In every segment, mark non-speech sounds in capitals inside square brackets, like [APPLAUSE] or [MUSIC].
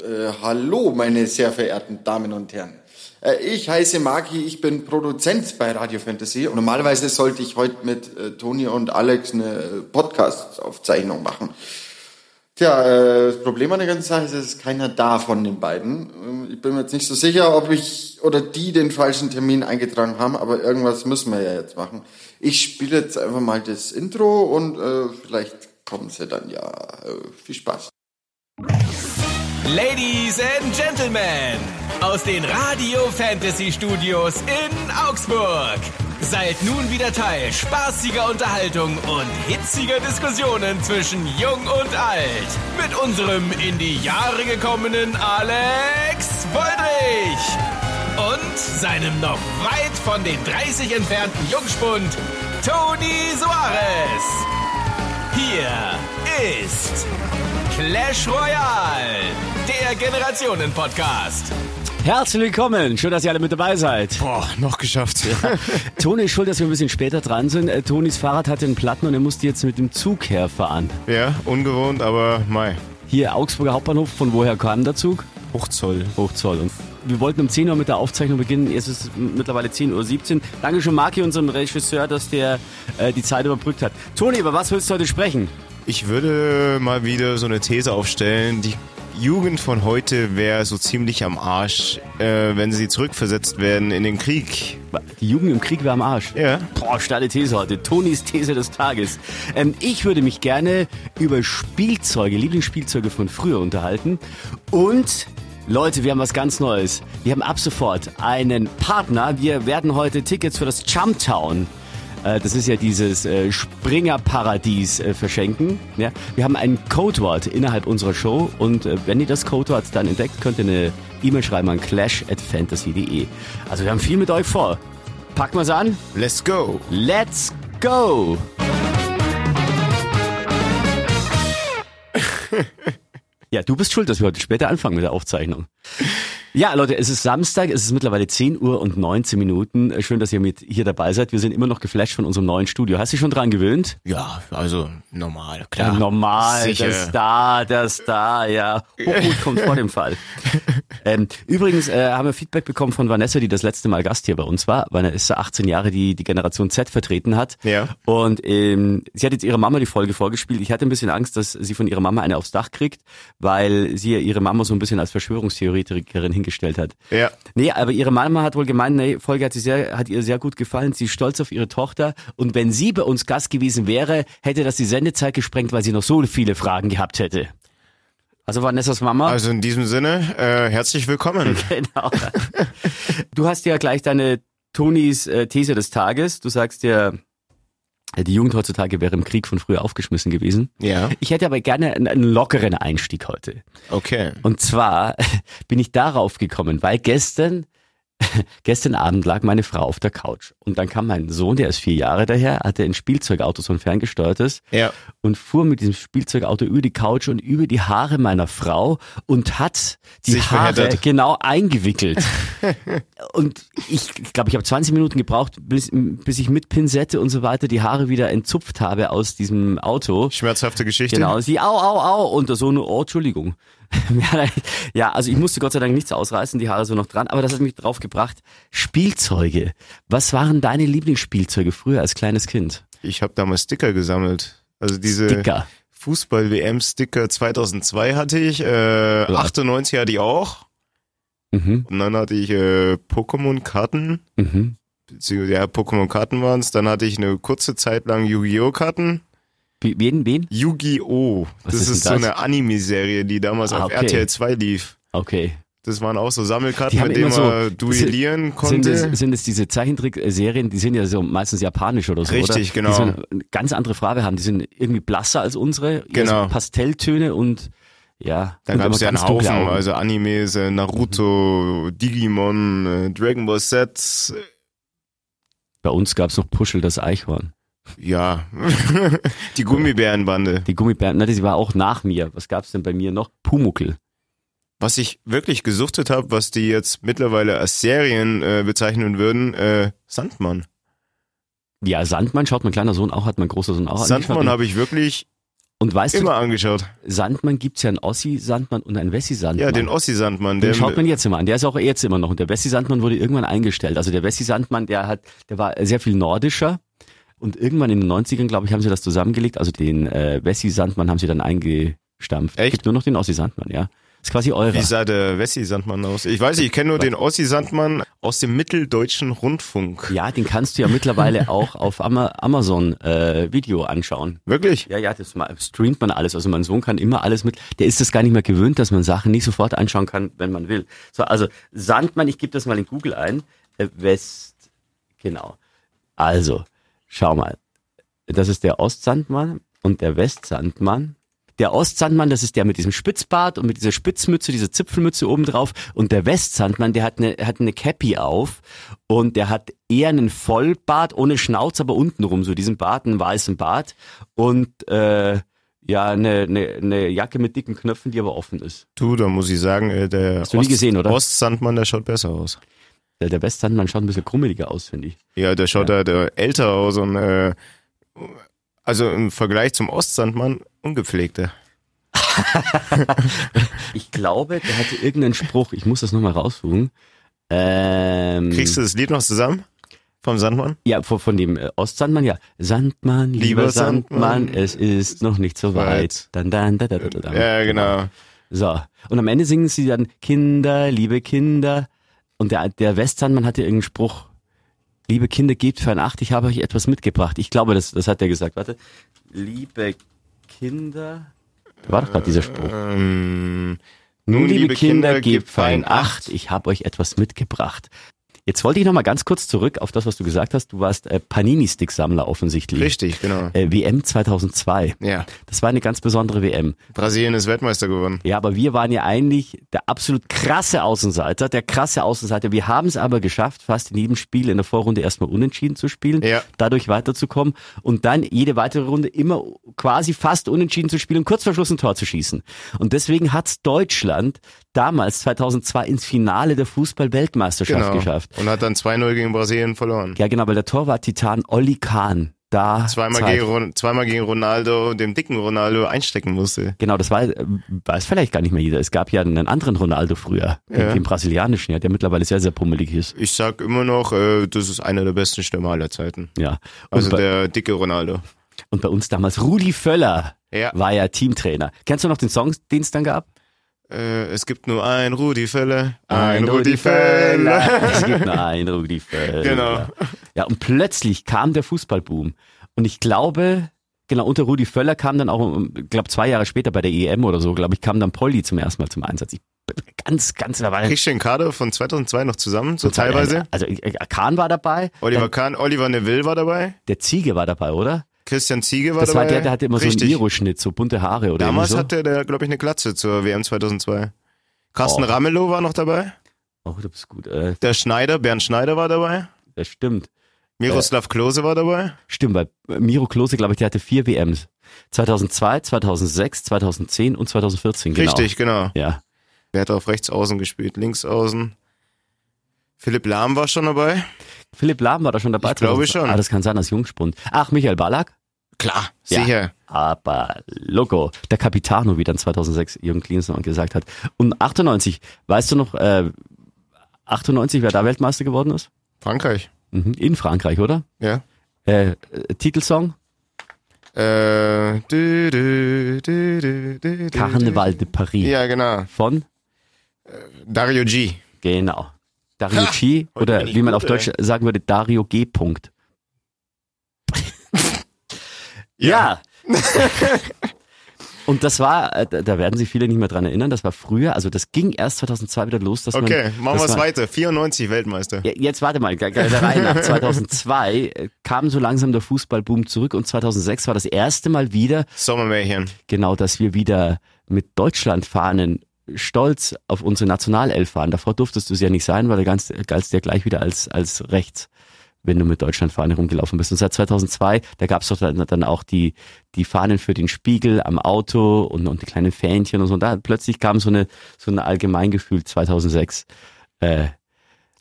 Äh, hallo, meine sehr verehrten Damen und Herren. Äh, ich heiße Maki, ich bin Produzent bei Radio Fantasy und normalerweise sollte ich heute mit äh, Toni und Alex eine Podcast-Aufzeichnung machen. Tja, äh, das Problem an der ganzen Sache ist, es ist keiner da von den beiden. Ähm, ich bin mir jetzt nicht so sicher, ob ich oder die den falschen Termin eingetragen haben, aber irgendwas müssen wir ja jetzt machen. Ich spiele jetzt einfach mal das Intro und äh, vielleicht kommen sie dann ja. Äh, viel Spaß. Ladies and Gentlemen, aus den Radio Fantasy Studios in Augsburg. Seid nun wieder Teil spaßiger Unterhaltung und hitziger Diskussionen zwischen Jung und Alt. Mit unserem in die Jahre gekommenen Alex Woldrich. Und seinem noch weit von den 30 entfernten Jungspund Toni Soares. Hier ist Clash Royale, der Generationen-Podcast. Herzlich willkommen, schön, dass ihr alle mit dabei seid. Boah, noch geschafft. Ja. Toni ist schuld, dass wir ein bisschen später dran sind. Äh, Tonis Fahrrad hatte einen Platten und er musste jetzt mit dem Zug herfahren. Ja, ungewohnt, aber mai. Hier Augsburger Hauptbahnhof, von woher kam der Zug? Hochzoll. Hochzoll. Und wir wollten um 10 Uhr mit der Aufzeichnung beginnen. Jetzt ist es mittlerweile 10.17 Uhr. Danke schon, Marki, unserem Regisseur, dass der äh, die Zeit überbrückt hat. Toni, über was willst du heute sprechen? Ich würde mal wieder so eine These aufstellen. Die Jugend von heute wäre so ziemlich am Arsch, äh, wenn sie zurückversetzt werden in den Krieg. Die Jugend im Krieg wäre am Arsch. Ja. Boah, steile These heute. Tonis These des Tages. Ähm, ich würde mich gerne über Spielzeuge, Lieblingsspielzeuge von früher unterhalten. Und Leute, wir haben was ganz Neues. Wir haben ab sofort einen Partner. Wir werden heute Tickets für das Jumptown äh, das ist ja dieses äh, Springerparadies äh, verschenken. Ja? Wir haben ein Codewort innerhalb unserer Show und wenn ihr das Codewort dann entdeckt, könnt ihr eine E-Mail schreiben an clash at fantasy.de. Also wir haben viel mit euch vor. Packen wir's an? Let's go! Let's go! [LAUGHS] ja, du bist schuld, dass wir heute später anfangen mit der Aufzeichnung. Ja, Leute, es ist Samstag, es ist mittlerweile 10 Uhr und 19 Minuten. Schön, dass ihr mit hier dabei seid. Wir sind immer noch geflasht von unserem neuen Studio. Hast du dich schon dran gewöhnt? Ja, also normal, klar. Ja, normal, Sicher. das da, das da, ja. Hochmut kommt vor dem Fall. [LAUGHS] Ähm, übrigens äh, haben wir Feedback bekommen von Vanessa, die das letzte Mal Gast hier bei uns war. Vanessa 18 Jahre, die die Generation Z vertreten hat. Ja. Und ähm, sie hat jetzt ihrer Mama die Folge vorgespielt. Ich hatte ein bisschen Angst, dass sie von ihrer Mama eine aufs Dach kriegt, weil sie ja ihre Mama so ein bisschen als Verschwörungstheoretikerin hingestellt hat. Ja. Nee, aber ihre Mama hat wohl gemeint, nee, Folge hat, sie sehr, hat ihr sehr gut gefallen. Sie ist stolz auf ihre Tochter. Und wenn sie bei uns Gast gewesen wäre, hätte das die Sendezeit gesprengt, weil sie noch so viele Fragen gehabt hätte. Also Vanessas Mama. Also in diesem Sinne, äh, herzlich willkommen. [LAUGHS] genau. Du hast ja gleich deine Tonis äh, These des Tages. Du sagst ja, die Jugend heutzutage wäre im Krieg von früher aufgeschmissen gewesen. Ja. Ich hätte aber gerne einen, einen lockeren Einstieg heute. Okay. Und zwar [LAUGHS] bin ich darauf gekommen, weil gestern, [LAUGHS] gestern Abend lag meine Frau auf der Couch. Und dann kam mein Sohn, der ist vier Jahre daher, hatte ein Spielzeugauto, so ein ferngesteuertes, Ja. und fuhr mit diesem Spielzeugauto über die Couch und über die Haare meiner Frau und hat die Sich Haare verheddert. genau eingewickelt. [LAUGHS] und ich glaube, ich habe 20 Minuten gebraucht, bis, bis ich mit Pinsette und so weiter die Haare wieder entzupft habe aus diesem Auto. Schmerzhafte Geschichte. Genau, sie, au, au, au, und der Sohn, oh, Entschuldigung. [LAUGHS] ja, also ich musste Gott sei Dank nichts ausreißen, die Haare so noch dran, aber das hat mich drauf gebracht. Spielzeuge. Was waren deine Lieblingsspielzeuge früher als kleines Kind? Ich habe damals Sticker gesammelt. Also diese Sticker. Fußball-WM-Sticker 2002 hatte ich, äh, 98 hatte ich auch. Mhm, Und dann hatte ich äh, Pokémon-Karten. mhm. beziehungsweise ja, Pokémon-Karten waren es. Dann hatte ich eine kurze Zeit lang Yu-Gi-Oh-Karten. Wie- Wen, wen? Yu-Gi-Oh! Das ist ist, denn so das? eine Anime-Serie, die damals Ah, auf okay. RTL 2 lief. Okay. Das waren auch so Sammelkarten, mit denen immer man so- duellieren Sind konnte. es, sind es diese Zeichentrick-Serien, die sind ja so meistens japanisch oder so, Richtig, oder? genau. Die so eine ganz andere Farbe haben. Die sind irgendwie blasser als unsere. Genau. So Pastelltöne und ja. da gab es ja einen Haufen, also Animes, äh, Naruto, Digimon, äh, Dragon Ball Z, Bei uns gab's noch Puschel das Eichhorn. Ja, [LAUGHS] die Gummibärenbande. Die Gummibären, na, die war auch nach mir. Was gab's denn bei mir noch? Pumuckel. Was ich wirklich gesuchtet habe, was die jetzt mittlerweile als Serien äh, bezeichnen würden, äh, Sandmann. Ja, Sandmann schaut mein kleiner Sohn auch, hat mein großer Sohn auch. Sandmann habe ich wirklich Und weißt Immer angeschaut. du, Sandmann gibt's ja einen Ossi-Sandmann und einen Wessi-Sandmann. Ja, den Ossi-Sandmann. Den schaut man jetzt immer an. Der ist auch jetzt immer noch. Und der Wessi Sandmann wurde irgendwann eingestellt. Also der Wessi Sandmann, der hat, der war sehr viel nordischer. Und irgendwann in den 90ern, glaube ich, haben sie das zusammengelegt. Also den äh, Wessi Sandmann haben sie dann eingestampft. Echt? Gibt nur noch den Ossi Sandmann, ja. Ist quasi eurer. wie sah der Wessi-Sandmann aus? Ich weiß nicht, ich kenne nur den Ossi-Sandmann aus dem mitteldeutschen Rundfunk. Ja, den kannst du ja mittlerweile [LAUGHS] auch auf Ama Amazon äh, Video anschauen. Wirklich? Ja, ja, das streamt man alles. Also mein Sohn kann immer alles mit. Der ist es gar nicht mehr gewöhnt, dass man Sachen nicht sofort anschauen kann, wenn man will. So, also Sandmann, ich gebe das mal in Google ein. Äh, West, genau. Also, schau mal. Das ist der Ostsandmann und der Westsandmann. Der Ostsandmann, das ist der mit diesem Spitzbart und mit dieser Spitzmütze, dieser Zipfelmütze oben drauf. Und der Westsandmann, der hat eine, hat eine Cappy auf und der hat eher einen Vollbart ohne Schnauz, aber untenrum so diesen Bart, einen weißen Bart und äh, ja eine, eine, eine Jacke mit dicken Knöpfen, die aber offen ist. Du, da muss ich sagen, äh, der Hast du nie gesehen, oder? Ostsandmann, der schaut besser aus. Der, der Westsandmann schaut ein bisschen krummeliger aus, finde ich. Ja, der schaut da der älter aus und äh, also im Vergleich zum Ostsandmann ungepflegter. [LAUGHS] Ich glaube, der hatte irgendeinen Spruch. Ich muss das nochmal raussuchen. Ähm, Kriegst du das Lied noch zusammen? Vom Sandmann? Ja, von, von dem äh, Ostsandmann, ja. Sandmann, lieber, Lieber Sandmann, Sandmann, es ist noch nicht so weit. Dann, dann, da, da, da, da, da. Ja, genau. So. Und am Ende singen sie dann Kinder, liebe Kinder. Und der, der Westsandmann hatte irgendeinen Spruch. Liebe Kinder, gebt für ein Acht, ich habe euch etwas mitgebracht. Ich glaube, das, das hat er gesagt. Warte. Liebe Kinder. Da war doch gerade dieser Spruch. Ähm, Nun, liebe Kinder, gebt fein Acht, ich habe euch etwas mitgebracht. Jetzt wollte ich noch mal ganz kurz zurück auf das, was du gesagt hast. Du warst äh, Panini-Stick-Sammler offensichtlich. Richtig, genau. Äh, WM 2002. Ja. Das war eine ganz besondere WM. Brasilien ist Weltmeister geworden. Ja, aber wir waren ja eigentlich der absolut krasse Außenseiter, der krasse Außenseiter. Wir haben es aber geschafft, fast in jedem Spiel in der Vorrunde erstmal unentschieden zu spielen, Ja. dadurch weiterzukommen und dann jede weitere Runde immer quasi fast unentschieden zu spielen und kurz vor Schluss ein Tor zu schießen. Und deswegen hat's Deutschland damals 2002 ins Finale der Fußball-Weltmeisterschaft Genau. geschafft. Und hat dann 2-0 gegen Brasilien verloren. Ja, genau, weil der Torwart-Titan Olli Kahn da Zweimal Zeit- gegen, zweimal gegen Ronaldo, dem dicken Ronaldo, einstecken musste. Genau, das war, weiß vielleicht gar nicht mehr jeder. Es gab ja einen anderen Ronaldo früher, den, Ja. den brasilianischen, ja, der mittlerweile sehr, sehr pummelig ist. Ich sag immer noch, äh, das ist einer der besten Stürmer aller Zeiten. Ja. Und, Also bei, der dicke Ronaldo. und bei uns damals Rudi Völler Ja. war ja Teamtrainer. Kennst du noch den Song, den es dann gab? Äh, es gibt nur ein Rudi Völler, ein Rudi Völler. [LAUGHS] Es gibt nur [LAUGHS] ein Rudi Völler. Genau. Ja, und plötzlich kam der Fußballboom. Und ich glaube, genau, unter Rudi Völler kam dann auch, ich glaube, zwei Jahre später bei der EM oder so, glaube ich, kam dann Polly zum ersten Mal zum Einsatz. Ich, ganz, ganz, da war Kriegst du den Kader von 2002 noch zusammen, so teilweise? Also äh, Kahn war dabei, Oliver dann Kahn, Oliver Neville war dabei, der Ziege war dabei, oder? Christian Ziege war Das dabei. war der, der hatte immer Richtig. so einen Iro-Schnitt, so bunte Haare oder Damals so. hatte der, glaube ich, eine Glatze zur WM 2002. Carsten Oh. Ramelow war noch dabei. Oh, du bist gut. Äh, Der Schneider, Bernd Schneider war dabei. das stimmt. Miroslav Klose war dabei. Stimmt, weil äh, Miro Klose, glaube ich, der hatte vier WMs. 2002, 2006, 2010 und 2014, genau. Richtig, genau. Ja. Wer hat auf rechts außen gespielt? Links außen. Philipp Lahm war schon dabei. Philipp Lahm war da schon dabei. Ich glaube 2000 schon. Ah, das kann sein, als Jungspund. Ach, Michael Ballack? Klar, Ja. sicher. Aber Loco, der Capitano, wie dann 2006 Jürgen Klinsmann gesagt hat. Und 98, weißt du noch, äh, 98, wer da Weltmeister geworden ist? Frankreich. Mhm. In Frankreich, oder? Ja. Äh, äh, Titelsong? Äh, du, du, Carnaval de Paris. Ja, genau. Von? Dario G. Genau. Dario Ha! G. Oder wie man gut, auf Deutsch sagen würde, Dario G. Punkt. Ja. [LAUGHS] Und das war, äh, da werden sich viele nicht mehr dran erinnern, das war früher, also das ging erst 2002 wieder los, dass man... Okay, machen wir es weiter. 94 Weltmeister. Jetzt warte mal, der Reihe nach. 2002 äh, kam so langsam der Fußballboom zurück und 2006 war das erste Mal wieder, Sommermärchen. genau, dass wir wieder mit Deutschlandfahnen stolz auf unsere Nationalelf fahren. Davor durftest du es ja nicht sein, weil da du ja gleich wieder als, als rechts, wenn du mit Deutschlandfahne rumgelaufen bist. Und seit 2002, da gab es doch dann, dann auch die, die Fahnen für den Spiegel am Auto und, und die kleinen Fähnchen und so. Und da plötzlich kam so eine, so ein Allgemeingefühl 2006. Äh,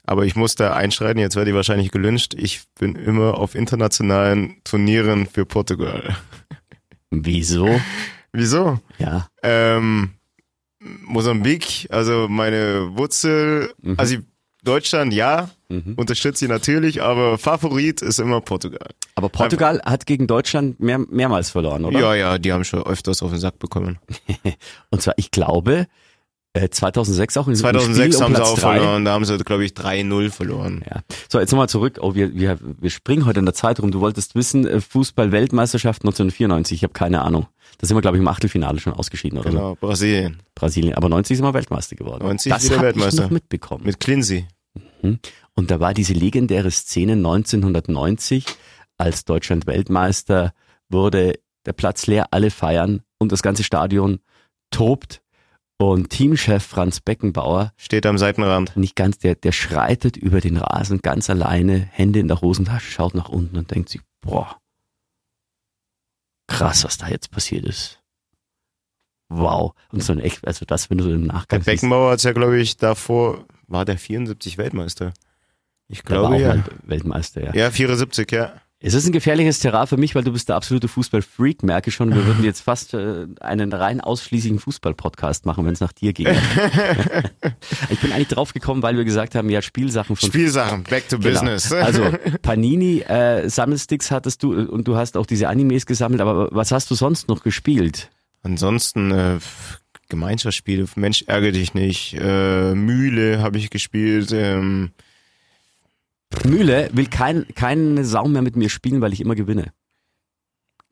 Aber ich muss da einschreiten, jetzt werde ich wahrscheinlich gelünscht. Ich bin immer auf internationalen Turnieren für Portugal. Wieso? [LAUGHS] Wieso? Ja. Ähm, Mosambik, also meine Wurzel, Mhm. also ich- Deutschland, ja, unterstütze ich natürlich, aber Favorit ist immer Portugal. Aber Portugal hat gegen Deutschland mehr, mehrmals verloren, oder? Ja, ja, die haben schon öfters auf den Sack bekommen. [LAUGHS] Und zwar, ich glaube, äh, 2006 auch in diesem 2006 Spiel um haben sie Platz auch drei. verloren, da haben sie, glaube ich, 3-0 verloren. Ja. So, jetzt nochmal zurück. Oh, wir, wir, wir springen heute in der Zeit rum. Du wolltest wissen, äh, Fußball-Weltmeisterschaft 1994. Ich habe keine Ahnung. Da sind wir, glaube ich, im Achtelfinale schon ausgeschieden, oder. Genau, Brasilien. Brasilien. Aber 90 sind wir Weltmeister geworden. 90 das wieder Weltmeister. ich noch mitbekommen. Mit Clincy. Und da war diese legendäre Szene 1990, als Deutschland Weltmeister wurde, der Platz leer, alle feiern und das ganze Stadion tobt. Und Teamchef Franz Beckenbauer, Steht am Seitenrand. nicht ganz, der, der schreitet über den Rasen ganz alleine, Hände in der Hosentasche, schaut nach unten und denkt sich, boah, krass, was da jetzt passiert ist. Wow. Und so ein echt, also das, wenn du so im Der Nachgang siehst, Beckenbauer hat's ja, glaube ich, davor, war der 74 Weltmeister. Ich der glaube, ja. Weltmeister, ja. Ja, 74, ja. Es ist ein gefährliches Terrain für mich, weil du bist der absolute Fußballfreak, merke schon. Wir würden jetzt fast äh, einen rein ausschließlichen Fußball-Podcast machen, wenn es nach dir ginge. [LAUGHS] ich bin eigentlich drauf gekommen, weil wir gesagt haben, ja, Spielsachen von Spielsachen, back to Genau. business. [LAUGHS] Also Panini äh, Sammelsticks hattest du äh, und du hast auch diese Animes gesammelt, aber was hast du sonst noch gespielt? Ansonsten äh, Gemeinschaftsspiele, Mensch ärgere dich nicht, äh, Mühle habe ich gespielt, ähm, Mühle will kein, keine Sau mehr mit mir spielen, weil ich immer gewinne.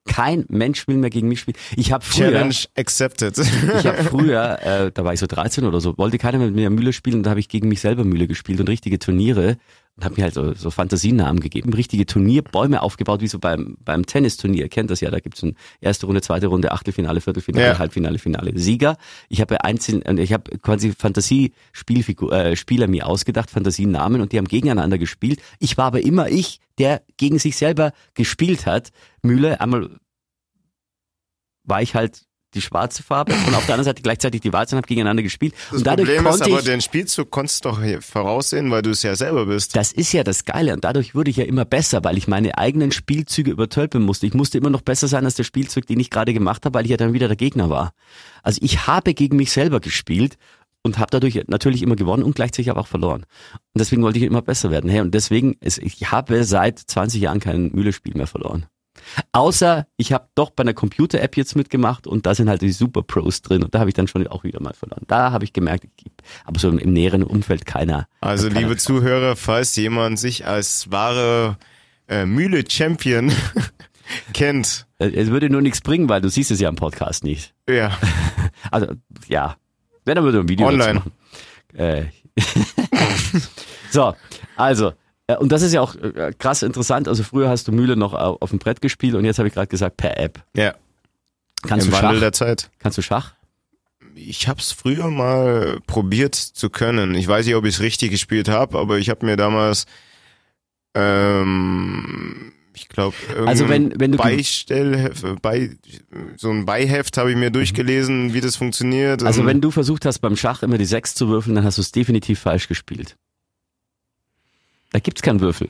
Kein Mensch will mehr gegen mich spielen. Ich habe früher, Challenge accepted. ich habe [LAUGHS] früher, äh, da war ich so 13 oder so, wollte keiner mehr mit mir Mühle spielen und da habe ich gegen mich selber Mühle gespielt und richtige Turniere und habe mir halt so, so Fantasienamen gegeben, richtige Turnierbäume aufgebaut, wie so beim, beim Tennisturnier. Ihr kennt das ja, da gibt's eine erste Runde, zweite Runde, Achtelfinale, Viertelfinale, Ja. Halbfinale, Finale, Sieger. Ich habe einzeln, ich habe quasi Fantasiespielfigur, äh, Spieler mir ausgedacht, Fantasienamen und die haben gegeneinander gespielt. Ich war aber immer ich, der gegen sich selber gespielt hat. Mühle, einmal war ich halt die schwarze Farbe und auf der anderen Seite gleichzeitig die weiße und habe gegeneinander gespielt. Das und dadurch Problem ist konnte aber, ich, den Spielzug konntest du doch voraussehen, weil du es ja selber bist. das ist ja das Geile und dadurch wurde ich ja immer besser, weil ich meine eigenen Spielzüge übertölpeln musste. Ich musste immer noch besser sein als der Spielzug, den ich gerade gemacht habe, weil ich ja dann wieder der Gegner war. Also ich habe gegen mich selber gespielt und habe dadurch natürlich immer gewonnen und gleichzeitig aber auch verloren. Und deswegen wollte ich immer besser werden. Hey, und deswegen, ist, ich habe seit 20 Jahren kein Mühlespiel mehr verloren. Außer ich habe doch bei einer Computer-App jetzt mitgemacht und da sind halt die Super Pros drin und da habe ich dann schon auch wieder mal verloren. Da habe ich gemerkt, aber so im, im näheren Umfeld keiner. Also keiner liebe Zuhörer, falls jemand sich als wahre äh, Mühle-Champion [LAUGHS] kennt, Äh, Es würde nur nichts bringen, weil du siehst es ja im Podcast nicht. ja, [LAUGHS] Also, ja. Wenn, dann würde ein Video Online. machen. Äh. [LAUGHS] so, also, und das ist ja auch äh, krass interessant. Also früher hast du Mühle noch au- auf dem Brett gespielt und jetzt habe ich gerade gesagt per App. ja, Kannst im du Wandel Schach? der Zeit. Kannst du Schach? Ich habe es früher mal probiert zu können. Ich weiß nicht, ob ich es richtig gespielt habe, aber ich habe mir damals, ähm, ich glaube, Also wenn- wenn du- Beistellheft, äh, bei, so ein Beiheft habe ich mir durchgelesen, wie das funktioniert. Also Und wenn du versucht hast, beim Schach immer die Sechs zu würfeln, dann hast du es definitiv falsch gespielt. Da gibt's keinen Würfel.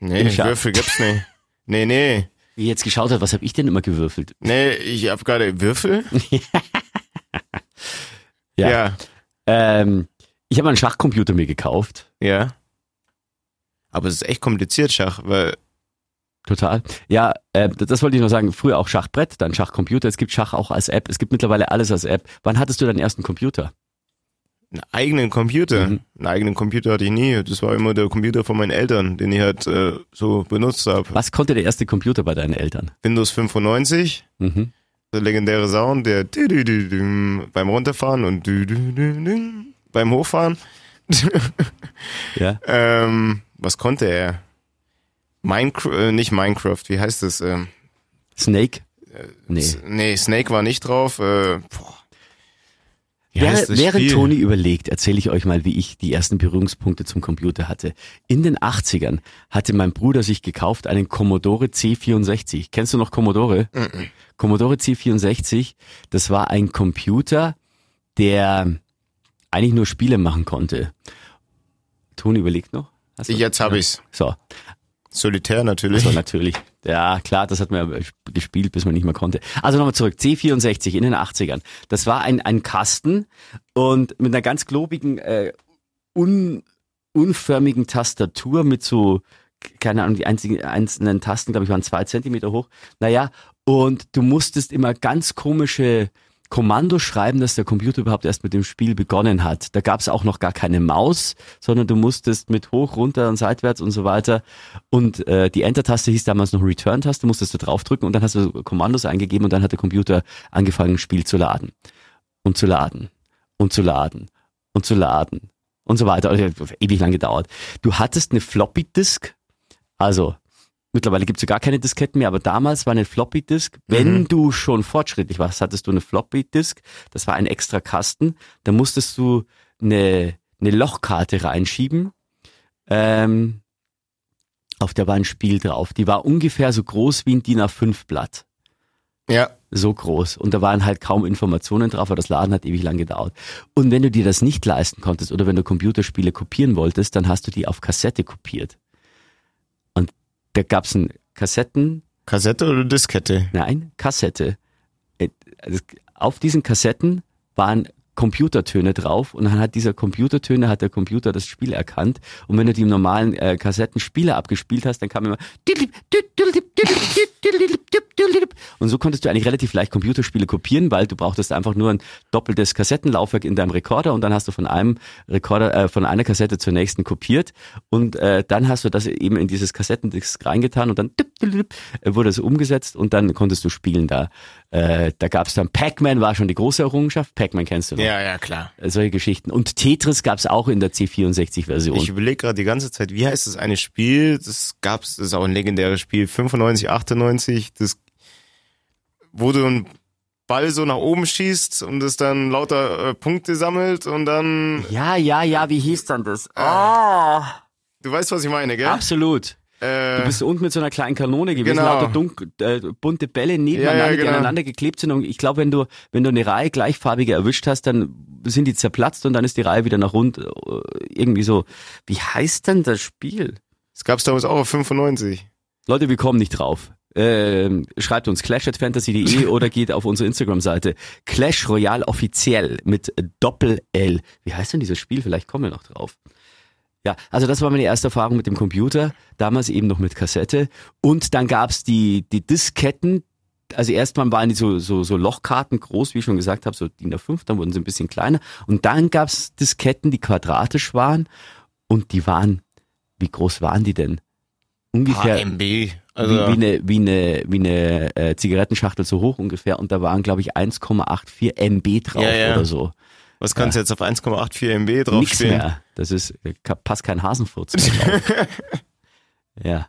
nee. Würfel gibt's nicht. Nee, nee. [LAUGHS] Wie jetzt geschaut hat, was habe ich denn immer gewürfelt? Nee, ich habe gerade Würfel? [LAUGHS] Ja. Ja. Ähm, ich habe einen Schachcomputer mir gekauft. Ja. Aber es ist echt kompliziert, Schach, weil Total. Ja, äh, das wollte ich noch sagen. Früher auch Schachbrett, dann Schachcomputer. Es gibt Schach auch als App. Es gibt mittlerweile alles als App. Wann hattest du deinen ersten Computer? Einen eigenen Computer, Mhm. einen eigenen Computer hatte ich nie. Das war immer der Computer von meinen Eltern, den ich halt äh, so benutzt habe. Was konnte der erste Computer bei deinen Eltern? Windows 95, Mhm. der legendäre Sound, der beim Runterfahren und beim Hochfahren. [LAUGHS] Ja. Ähm, was konnte er? Minecraft, äh, nicht Minecraft, wie heißt das? Ähm, Snake? Nee. S- nee, Snake war nicht drauf. Äh, boah. Wie Während, Spiel? Toni überlegt, erzähle ich euch mal, wie ich die ersten Berührungspunkte zum Computer hatte. In den 80ern hatte mein Bruder sich gekauft einen Commodore C64. Kennst du noch Commodore? Commodore C64, das war ein Computer, der eigentlich nur Spiele machen konnte. Toni überlegt noch? Hast du- Jetzt habe ich's. So, Solitär natürlich. so natürlich. Ja, klar, das hat man gespielt, bis man nicht mehr konnte. Also nochmal zurück, C64 in den 80ern. Das war ein, ein Kasten und mit einer ganz globigen, äh, un, unförmigen Tastatur mit so, keine Ahnung, die einzigen, einzelnen Tasten, glaube ich, waren zwei Zentimeter hoch. Naja, und du musstest immer ganz komische Kommando schreiben, dass der Computer überhaupt erst mit dem Spiel begonnen hat. Da gab es auch noch gar keine Maus, sondern du musstest mit hoch, runter und seitwärts und so weiter. Und äh, die Enter-Taste hieß damals noch Return-Taste, musstest du draufdrücken und dann hast du Kommandos eingegeben und dann hat der Computer angefangen, Spiel zu laden. Und zu laden. Und zu laden. Und zu laden. Und so weiter. Also, ewig lang gedauert. Du hattest eine Floppy-Disk, also Mittlerweile gibt es ja gar keine Disketten mehr, aber damals war eine Floppy Disk. Wenn Mhm. du schon fortschrittlich warst, hattest du eine Floppy Disk. Das war ein extra Kasten. Da musstest du eine, eine Lochkarte reinschieben. Ähm, auf der war ein Spiel drauf. Die war ungefähr so groß wie ein DIN A5 Blatt. Ja. So groß. Und da waren halt kaum Informationen drauf, aber das Laden hat ewig lang gedauert. Und wenn du dir das nicht leisten konntest oder wenn du Computerspiele kopieren wolltest, dann hast du die auf Kassette kopiert. Da gab's ein Kassetten, Kassette oder Diskette? nein, Kassette. Äh, also Auf diesen Kassetten waren Computertöne drauf und dann hat dieser Computertöne, hat der Computer das Spiel erkannt und wenn du die im normalen äh, Kassettenspieler abgespielt hast, dann kam immer [LAUGHS] und so konntest du eigentlich relativ leicht Computerspiele kopieren, weil du brauchtest einfach nur ein doppeltes Kassettenlaufwerk in deinem Rekorder und dann hast du von einem Rekorder, äh, von einer Kassette zur nächsten kopiert und äh, dann hast du das eben in dieses Kassettendisk reingetan und dann wurde es umgesetzt und dann konntest du spielen da. Äh, da gab's dann Pac-Man war schon die große Errungenschaft. Pac-Man kennst du noch. Ja, ja, klar. Äh, Solche Geschichten. Und Tetris gab's auch in der C64-Version. Ich überlege gerade die ganze Zeit, wie heißt das eine Spiel? Das gab's, das ist auch ein legendäres Spiel, 95, 98, das, wo du einen Ball so nach oben schießt und es dann lauter äh, Punkte sammelt und dann, Ja, ja, ja, wie hieß dann das? Oh, du weißt, was ich meine, gell? absolut. Du Äh, bist unten mit so einer kleinen Kanone gewesen, Genau. lauter dunk, äh, bunte Bälle nebeneinander, Ja, ja, die genau. aneinander geklebt sind. Und ich glaube, wenn du, wenn du eine Reihe gleichfarbige erwischt hast, dann sind die zerplatzt und dann ist die Reihe wieder nach rund. äh, Irgendwie so. Wie heißt denn das Spiel? das gab's damals auch auf 95. Leute, wir kommen nicht drauf. Ähm, schreibt uns clash@fantasy.de [LAUGHS] oder geht auf unsere Instagram-Seite Clash Royale offiziell mit Doppel L. Wie heißt denn dieses Spiel? Vielleicht kommen wir noch drauf. Ja, also das war meine erste Erfahrung mit dem Computer, damals eben noch mit Kassette. Und dann gab's die, die Disketten. Also erstmal waren die so, so, so Lochkarten groß, wie ich schon gesagt habe, so DIN A5, dann wurden sie ein bisschen kleiner. Und dann gab's Disketten, die quadratisch waren. Und die waren, wie groß waren die denn? Ungefähr MB. Also, wie, wie eine, wie eine, wie eine äh, Zigarettenschachtel so hoch ungefähr und da waren, glaube ich, 1,84 MB drauf Ja, ja. oder so. was kannst du jetzt auf 1,84 MB draufstehen? mehr. Das ist, passt kein Hasenfurz [LAUGHS] ja.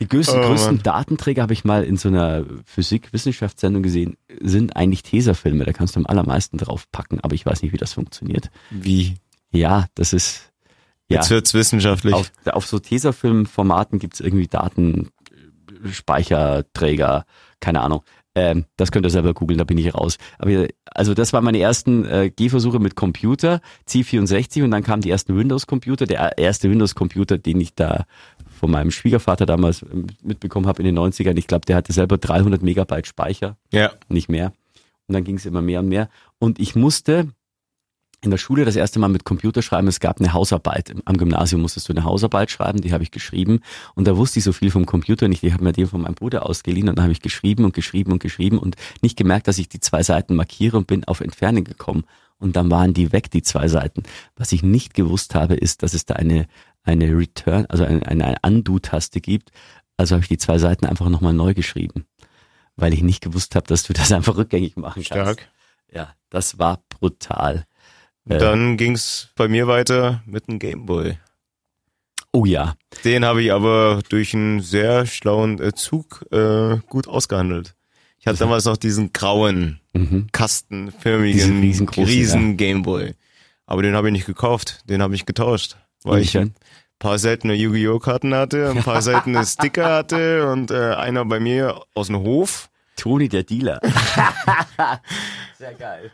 Die größten, Oh, größten. Datenträger habe ich mal in so einer Physik-Wissenschaftssendung gesehen, sind eigentlich Tesafilme. Da kannst du am allermeisten drauf packen, aber ich weiß nicht, wie das funktioniert. Wie? Ja, das ist, ja. Jetzt wird's wissenschaftlich. Auf, auf so Tesafilm-Formaten gibt's irgendwie Datenspeicherträger, keine Ahnung. Ähm, das könnt ihr selber googeln, da bin ich raus. Aber also das waren meine ersten äh, Gehversuche mit Computer, C64 und dann kamen die ersten Windows-Computer. Der erste Windows-Computer, den ich da von meinem Schwiegervater damals ähm, mitbekommen habe in den 90ern, ich glaube, der hatte selber 300 Megabyte Speicher ja. nicht mehr. Und dann ging es immer mehr und mehr. Und ich musste in der Schule das erste Mal mit Computer schreiben. Es gab eine Hausarbeit. Am Gymnasium musstest du eine Hausarbeit schreiben, die habe ich geschrieben. Und da wusste ich so viel vom Computer nicht. Ich habe mir den von meinem Bruder ausgeliehen und dann habe ich geschrieben und geschrieben und geschrieben und nicht gemerkt, dass ich die zwei Seiten markiere und bin auf Entfernen gekommen. Und dann waren die weg, die zwei Seiten. Was ich nicht gewusst habe, ist, dass es da eine, eine Return, also eine, eine Undo-Taste gibt. Also habe ich die zwei Seiten einfach nochmal neu geschrieben. Weil ich nicht gewusst habe, dass du das einfach rückgängig machen kannst. Stark. Ja, das war brutal. Äh, Dann ging's bei mir weiter mit dem Gameboy. oh ja, Den habe ich aber durch einen sehr schlauen äh, Zug äh, gut ausgehandelt. Ich hatte damals noch diesen grauen, mhm. kastenförmigen, Diesen riesen Gameboy. Aber den habe ich nicht gekauft, den habe ich getauscht. Weil ich ein paar seltene Yu-Gi-Oh! Karten hatte, ein [LAUGHS] paar seltene Sticker hatte und äh, einer bei mir aus dem Hof. Toni der Dealer. [LAUGHS] [LAUGHS] Sehr geil.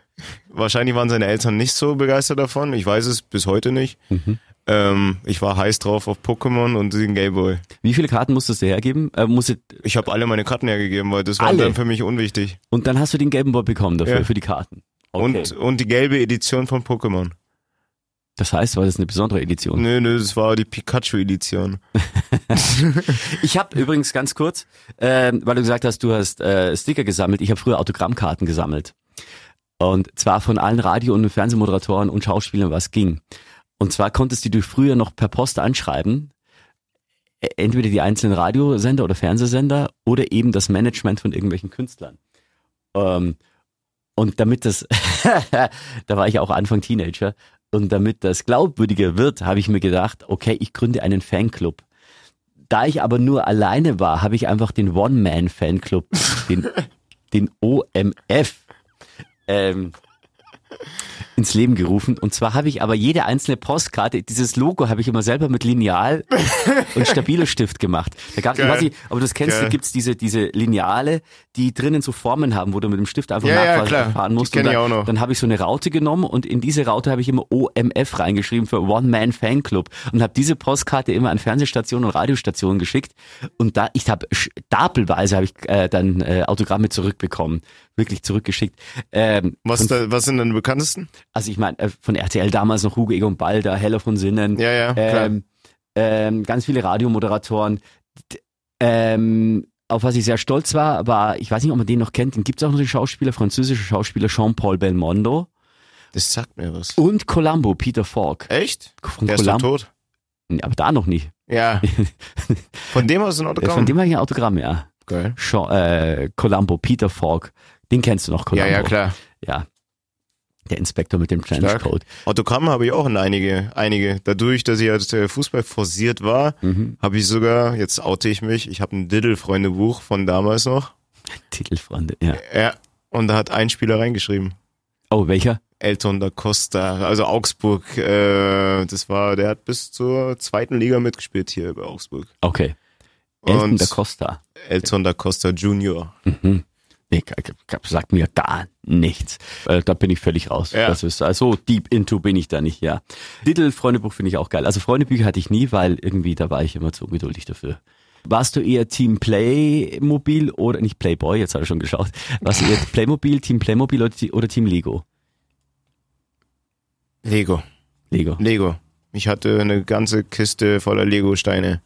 Wahrscheinlich waren seine Eltern nicht so begeistert davon. Ich weiß es bis heute nicht. Mhm. Ähm, ich war heiß drauf auf Pokémon und den Gameboy. Wie viele Karten musstest du hergeben? Äh, musste, Ich habe alle meine Karten hergegeben, weil das war dann für mich unwichtig. und dann hast du den gelben Boy bekommen dafür, Ja. für die Karten. Okay. Und, und die gelbe Edition von Pokémon. das heißt, war das eine besondere Edition? Nö, nö, das war die Pikachu-Edition. [LAUGHS] Ich habe übrigens ganz kurz, äh, weil du gesagt hast, du hast äh, Sticker gesammelt. Ich habe früher Autogrammkarten gesammelt. Und zwar von allen Radio- und Fernsehmoderatoren und Schauspielern, was ging. Und zwar konntest du die früher noch per Post anschreiben. Ä- Entweder die einzelnen Radiosender oder Fernsehsender oder eben das Management von irgendwelchen Künstlern. Ähm, und damit das, [LAUGHS] da war ich auch Anfang Teenager, und damit das glaubwürdiger wird, habe ich mir gedacht, okay, ich gründe einen Fanclub. Da ich aber nur alleine war, habe ich einfach den One-Man-Fanclub, den, den OMF, ähm, ins Leben gerufen. Und zwar habe ich aber jede einzelne Postkarte, dieses Logo habe ich immer selber mit Lineal und [LAUGHS] Stabilostift gemacht. Da gab, ob du das kennst, Geil. gibt's diese, diese Lineale, die drinnen so Formen haben, wo du mit dem Stift einfach Ja, ja, nachfahren klar. fahren musst. Die und ich dann, auch noch. dann habe ich so eine Raute genommen und in diese Raute habe ich immer OMF reingeschrieben für One Man Fanclub und habe diese Postkarte immer an Fernsehstationen und Radiostationen geschickt und da ich habe stapelweise habe ich äh, dann äh, Autogramme zurückbekommen, wirklich zurückgeschickt. Ähm, Was, da, was sind denn die bekanntesten? also ich meine äh, von RTL damals noch Hugo Egon Balder, Heller von Sinnen, Ja, ja, klar. ähm, ähm, ganz viele Radiomoderatoren. Ähm, auf was ich sehr stolz war, war, ich weiß nicht, ob man den noch kennt, den gibt es auch noch den Schauspieler, französischer Schauspieler Jean-Paul Belmondo Das sagt mir was. und Columbo, Peter Falk. Echt? Von Der ist doch Columbo, tot. Aber da noch nicht. Ja. [LAUGHS] Von dem aus ein Autogramm. Von dem habe ich ein Autogramm, ja. Geil. Jean, äh, Columbo, Peter Falk. Den kennst du noch, Ja, Columbo. ja, klar. Ja. Der Inspektor mit dem. Trenchcoat. Autogramme habe ich auch in einige, einige. Dadurch, dass ich als äh, Fußball forciert war, Mhm. habe ich sogar, jetzt oute ich mich, ich habe ein Diddle-Freunde-Buch von damals noch. [LAUGHS] Titelfreunde, ja. Ja. Und da hat ein Spieler reingeschrieben. Oh, welcher? Elton da Costa, also Augsburg, äh, das war, der hat bis zur zweiten Liga mitgespielt hier bei Augsburg. Okay. Elton da Costa. Elton da Costa Junior. Mhm. Nee, sagt mir gar nichts. Äh, da bin ich völlig raus. Ja. Das ist also deep into bin ich da nicht, ja. Little Freundebuch finde ich auch geil. Also Freundebücher hatte ich nie, weil irgendwie da war ich immer zu ungeduldig dafür. Warst du eher Team Playmobil oder nicht Playboy, jetzt habe ich schon geschaut. Warst du eher [LAUGHS] Playmobil, Team Playmobil oder, oder Team Lego? Lego. Lego. Lego. Ich hatte eine ganze Kiste voller Lego-Steine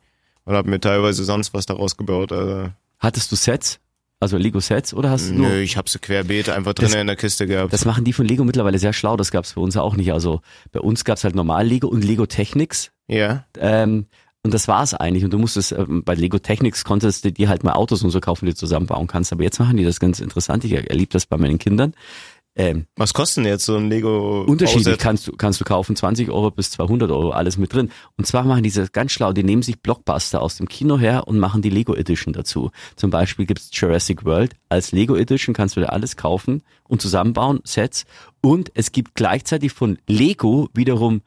und habe mir teilweise sonst was daraus gebaut. Also, Hattest du Sets? Also Lego Sets oder hast du nur nö, ich habe sie querbeet einfach drinnen Das- in der Kiste gehabt. Das machen die von Lego mittlerweile sehr schlau, das gab's bei uns auch nicht. Also bei uns gab's halt normal Lego und Lego Technics. ja. Ähm, und das war's eigentlich. Und du musstest, ähm, bei Lego Technics konntest du dir halt mal Autos und so kaufen, die du zusammenbauen kannst. Aber jetzt machen die das ganz interessant. Ich erlebe das bei meinen Kindern. Ähm, Was kostet denn jetzt so ein Lego? unterschiedlich kannst du, kannst du kaufen, 20 Euro bis 200 Euro, alles mit drin. Und zwar machen die das ganz schlau, die nehmen sich Blockbuster aus dem Kino her und machen die Lego Edition dazu. Zum Beispiel gibt's Jurassic World als Lego Edition, kannst du dir alles kaufen und zusammenbauen, Sets. Und es gibt gleichzeitig von Lego wiederum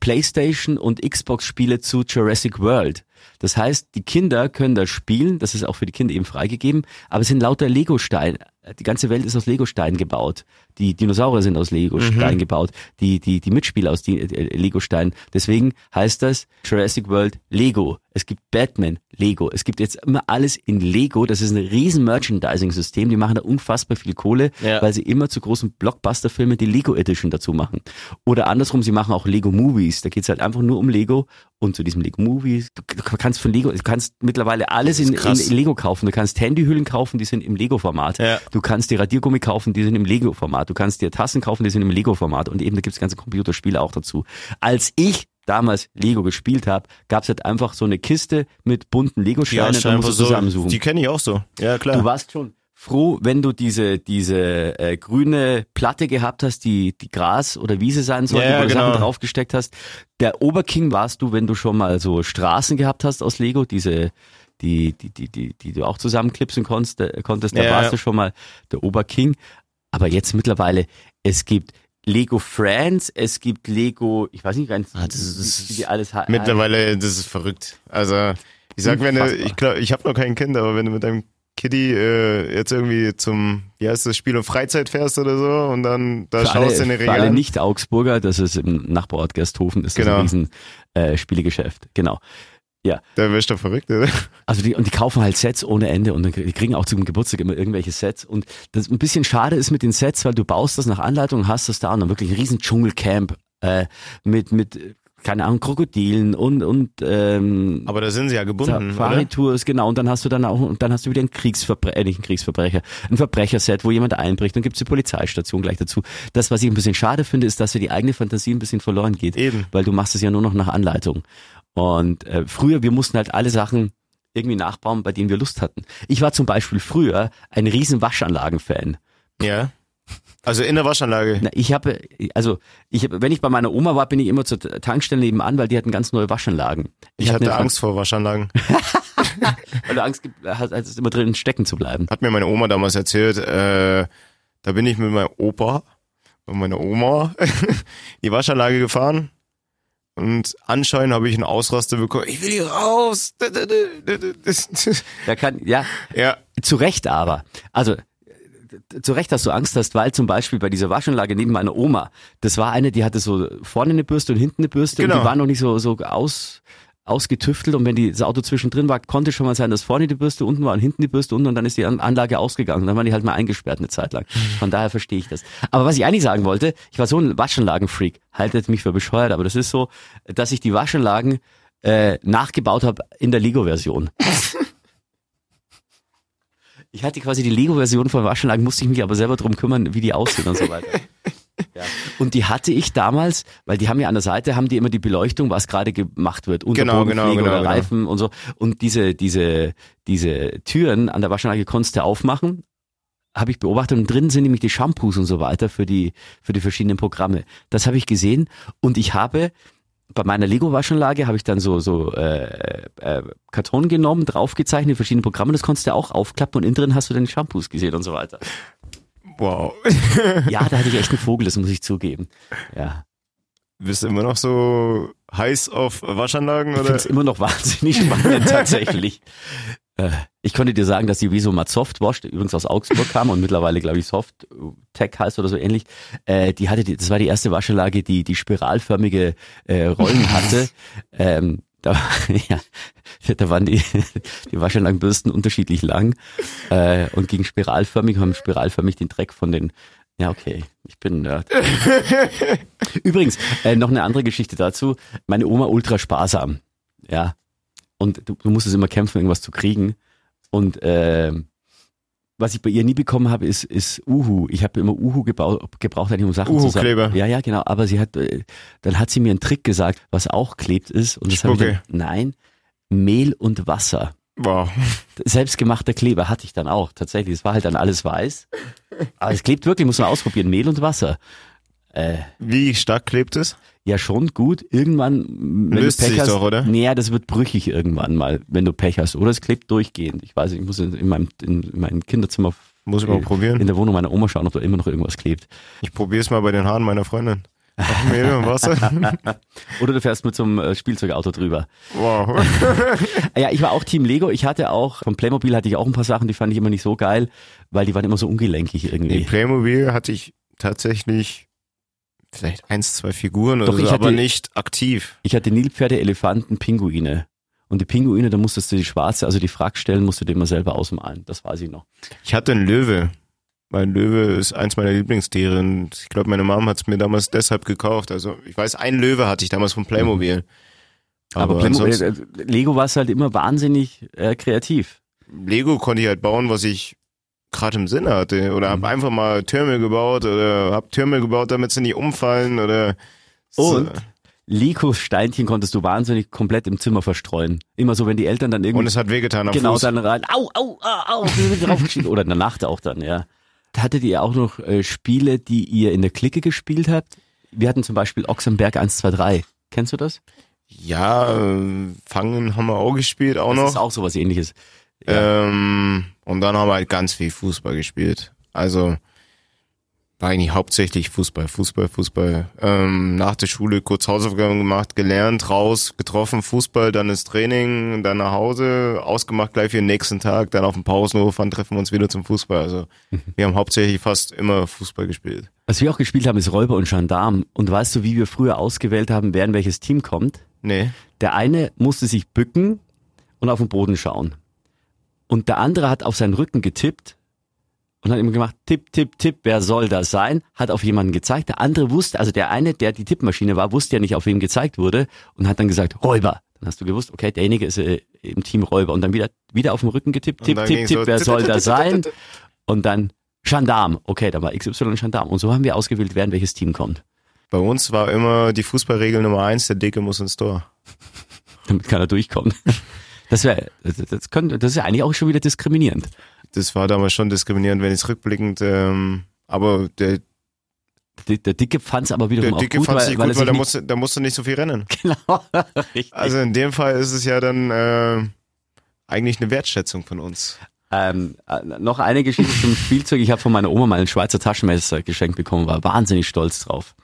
PlayStation und Xbox Spiele zu Jurassic World. Das heißt, die Kinder können das spielen, das ist auch für die Kinder eben freigegeben, aber es sind lauter Lego-Steine. Die ganze Welt ist aus Lego-Steinen gebaut. Die Dinosaurier sind aus Lego-Steinen gebaut. Die, die, die Mitspieler aus die, äh, Lego-Steinen. Deswegen heißt das Jurassic World Lego. Es gibt Batman Lego. Es gibt jetzt immer alles in Lego. Das ist ein riesen Merchandising-System. Die machen da unfassbar viel Kohle, Ja. weil sie immer zu großen Blockbuster-Filmen die Lego Edition dazu machen. Oder andersrum, sie machen auch Lego Movies. Da geht's halt einfach nur um Lego. Und zu diesem Lego Movies, du kannst von Lego, du kannst mittlerweile alles in, in Lego kaufen. Du kannst Handyhüllen kaufen, die sind im Lego-Format. Ja. Du kannst dir Radiergummi kaufen, die sind im Lego-Format. Du kannst dir Tassen kaufen, die sind im Lego-Format. Und eben, da gibt's ganze Computerspiele auch dazu. Als ich damals Lego gespielt habe, gab's halt einfach so eine Kiste mit bunten Die Lego-Steinen, da anscheinend musst du so, zusammensuchen. die kenne ich auch so. Ja, klar. Du warst schon froh, wenn du diese diese äh, grüne Platte gehabt hast, die die Gras oder Wiese sein sollte, Ja, ja, wo du genau. Sachen draufgesteckt hast. Der Oberking warst du, wenn du schon mal so Straßen gehabt hast aus Lego, diese die die die die, die du auch zusammenklipsen konntest, äh, konntest da warst ja. du schon mal der Oberking. Aber jetzt mittlerweile es gibt Lego Friends, es gibt Lego, ich weiß nicht ganz, Ah, das ist- wie die alles Mittlerweile, das ist verrückt. Also, ich sag, wenn du, ich glaube, ich habe noch kein Kind, aber wenn du mit deinem Kitty äh, jetzt irgendwie zum, wie heißt das, Spiel- und Freizeit fährst oder so und dann da Für schaust du in den für alle Regalen. Nicht-Augsburger, das ist im Nachbarort Gersthofen, ist das Genau. ein riesen äh, Spielegeschäft. Genau. Da wirst du verrückt, oder? Also die, und die kaufen halt Sets ohne Ende und dann, die kriegen auch zum Geburtstag immer irgendwelche Sets. Und das ein bisschen schade ist mit den Sets, weil du baust das nach Anleitung, hast das da und dann wirklich ein riesen Dschungelcamp äh, mit, mit, keine Ahnung, Krokodilen und, und ähm, Aber da sind sie ja gebunden? Safari-Tours, genau. Und dann hast du dann auch, und dann hast du wieder ein Kriegsverbrecher, äh, nicht ein Kriegsverbrecher, ein Verbrecherset, wo jemand einbricht, dann gibt's die Polizeistation gleich dazu. Das, was ich ein bisschen schade finde, ist, dass dir die eigene Fantasie ein bisschen verloren geht. Eben. Weil du machst es ja nur noch nach Anleitung. Und äh, früher, wir mussten halt alle Sachen irgendwie nachbauen, bei denen wir Lust hatten. Ich war zum Beispiel früher ein riesen Waschanlagen-Fan. Ja. Also in der Waschanlage. Na, ich habe, also ich, hab- wenn ich bei meiner Oma war, bin ich immer zur Tankstelle nebenan, weil die hatten ganz neue Waschanlagen. Ich hatte eine- Angst vor Waschanlagen. [LAUGHS] weil du Angst hast immer drin stecken zu bleiben. Hat mir meine Oma damals erzählt, äh, da bin ich mit meinem Opa und meiner Oma in [LAUGHS] die Waschanlage gefahren und anscheinend habe ich einen Ausraster bekommen. Ich will hier raus. Da kann, ja, Ja, zu Recht aber. Also, zu Recht, dass du Angst hast, weil zum Beispiel bei dieser Waschanlage neben meiner Oma, das war eine, die hatte so vorne eine Bürste und hinten eine Bürste und Genau. die war noch nicht so, so aus, ausgetüftelt und wenn die, das Auto zwischendrin war, konnte schon mal sein, dass vorne die Bürste unten war und hinten die Bürste unten und dann ist die An- Anlage ausgegangen. Dann waren die halt mal eingesperrt eine Zeit lang. Von daher verstehe ich das. Aber was ich eigentlich sagen wollte, ich war so ein Waschanlagenfreak, haltet mich für bescheuert, aber das ist so, dass ich die Waschanlagen äh, nachgebaut habe in der Lego-Version. [LAUGHS] Ich hatte quasi die Lego-Version von Waschanlagen, musste ich mich aber selber drum kümmern, wie die aussehen und so weiter. [LAUGHS] Ja. Und die hatte ich damals, weil die haben ja an der Seite, haben die immer die Beleuchtung, was gerade gemacht wird. Genau, genau, genau, oder genau. Reifen und so. Und diese, diese, diese Türen an der Waschanlage konntest du aufmachen. Habe ich beobachtet und drin sind nämlich die Shampoos und so weiter für die, für die verschiedenen Programme. Das habe ich gesehen und ich habe bei meiner Lego-Waschanlage habe ich dann so, so äh, äh, Karton genommen, draufgezeichnet, verschiedene Programme, das konntest du auch aufklappen und innen drin hast du dann Shampoos gesehen und so weiter. wow. [LAUGHS] Ja, da hatte ich echt einen Vogel, das muss ich zugeben. Ja. Bist du immer noch so heiß auf Waschanlagen Ich finde es oder? immer noch wahnsinnig spannend [LAUGHS] tatsächlich. Äh, Ich konnte dir sagen, dass die Visomat Softwash, der übrigens aus Augsburg kam und mittlerweile, glaube ich, Soft Tech heißt oder so ähnlich, äh, die hatte, die, das war die erste Waschanlage, die die spiralförmige äh, Rollen [LAUGHS] hatte. ähm, da, [LAUGHS] ja, da waren die, die Waschanlagenbürsten unterschiedlich lang äh, und gegen spiralförmig haben spiralförmig den Dreck von den ja, okay. Ich bin Nerd. [LAUGHS] Übrigens, äh, noch eine andere Geschichte dazu. Meine Oma ultra sparsam. Ja. Und du, du musstest immer kämpfen, irgendwas zu kriegen. Und ähm, was ich bei ihr nie bekommen habe, ist, ist Uhu. Ich habe immer Uhu gebau- gebraucht, eigentlich um Sachen zu Uhu-Kleber. sagen. Ja, ja, genau. Aber sie hat, äh, dann hat sie mir einen Trick gesagt, was auch klebt ist. Und das habe ich dann, nein, Mehl und Wasser. Wow. [LAUGHS] Selbstgemachter Kleber hatte ich dann auch. Tatsächlich, es war halt dann alles weiß. Aber es klebt wirklich, muss man ausprobieren. Mehl und Wasser. Äh, Wie stark klebt es? ja, schon gut. Irgendwann, wenn Löst du Pech sich hast, doch, oder? Naja, das wird brüchig irgendwann mal, wenn du Pech hast. Oder es klebt durchgehend. Ich weiß, ich muss in, in, meinem, in, in meinem Kinderzimmer Muss ich mal probieren. in der Wohnung meiner Oma schauen, ob da immer noch irgendwas klebt. Ich probier's mal bei den Haaren meiner Freundin. Auf Mehl und Wasser. [LAUGHS] Oder du fährst mit so einem äh, Spielzeugauto drüber. Wow. [LAUGHS] Ja, ich war auch Team Lego. Ich hatte auch, von Playmobil hatte ich auch ein paar Sachen, die fand ich immer nicht so geil, weil die waren immer so ungelenkig irgendwie. Nee, Playmobil hatte ich tatsächlich vielleicht eins, zwei Figuren oder Doch, so, ich hatte- aber nicht aktiv. Ich hatte Nilpferde, Elefanten, Pinguine. Und die Pinguine, da musstest du die schwarze, also die Frack stellen, musst du dir immer selber ausmalen. Das weiß ich noch. Ich hatte einen Löwe. Weil Löwe ist eins meiner Lieblingstiere und ich glaube, meine Mom hat es mir damals deshalb gekauft. Also ich weiß, einen Löwe hatte ich damals von Playmobil. Aber, Aber, Playmobil, äh, Lego war halt immer wahnsinnig äh, kreativ. Lego konnte ich halt bauen, was ich gerade im Sinn hatte. Oder Mhm. hab einfach mal Türme gebaut oder hab Türme gebaut, damit sie nicht umfallen oder so. Und Lego-Steinchen konntest du wahnsinnig komplett im Zimmer verstreuen. Immer so, wenn die Eltern dann irgendwie Und es hat wehgetan am genau Fuß. dann rein, au, au, au, au, draufgeschieden. Oder in der Nacht auch dann, ja. Hattet ihr auch noch äh, Spiele, die ihr in der Clique gespielt habt? Wir hatten zum Beispiel Ochsenberg 123. Kennst du das? Ja, äh, Fangen haben wir auch gespielt, auch Das noch. ist auch sowas ähnliches. Ähm, und dann haben wir halt ganz viel Fußball gespielt. Also war eigentlich hauptsächlich Fußball, Fußball, Fußball. Ähm, nach der Schule kurz Hausaufgaben gemacht, gelernt, raus, getroffen, Fußball, dann ins Training, dann nach Hause, ausgemacht gleich für den nächsten Tag, dann auf dem Pausenhof, dann treffen wir uns wieder zum Fußball. Also wir haben hauptsächlich fast immer Fußball gespielt. Was wir auch gespielt haben, ist Räuber und Gendarm. Und weißt du, wie wir früher ausgewählt haben, wer in welches Team kommt? Nee. Der eine musste sich bücken und auf den Boden schauen. Und der andere hat auf seinen Rücken getippt und hat immer gemacht, tipp, tipp, tipp, wer soll das sein? Hat auf jemanden gezeigt. Der andere wusste, also der eine, der die Tippmaschine war, wusste ja nicht, auf wem gezeigt wurde und hat dann gesagt, Räuber. Dann hast du gewusst, okay, derjenige ist äh, im Team Räuber. Und dann wieder, wieder auf dem Rücken getippt, tipp, tipp, tipp, wer soll das tipp, sein? Und dann Gendarm. Okay, da war XY Gendarm. Und so haben wir ausgewählt, wer in welches Team kommt. Bei uns war immer die Fußballregel Nummer eins, der Dicke muss ins Tor. [LAUGHS] Damit keiner durchkommt. [LAUGHS] Das wäre, das, könnte, das ist ja eigentlich auch schon wieder diskriminierend. Das war damals schon diskriminierend, wenn ich rückblickend, ähm, aber der, Der, der Dicke fand es aber wiederum der Dicke auch gut, es weil, weil gut, er weil da sich musste, da musste nicht so viel rennen. [LAUGHS] genau, richtig. Also in dem Fall ist es ja dann äh, eigentlich eine Wertschätzung von uns. Ähm, äh, noch eine Geschichte zum Spielzeug. Ich habe von meiner Oma mal ein Schweizer Taschenmesser geschenkt bekommen, war wahnsinnig stolz drauf.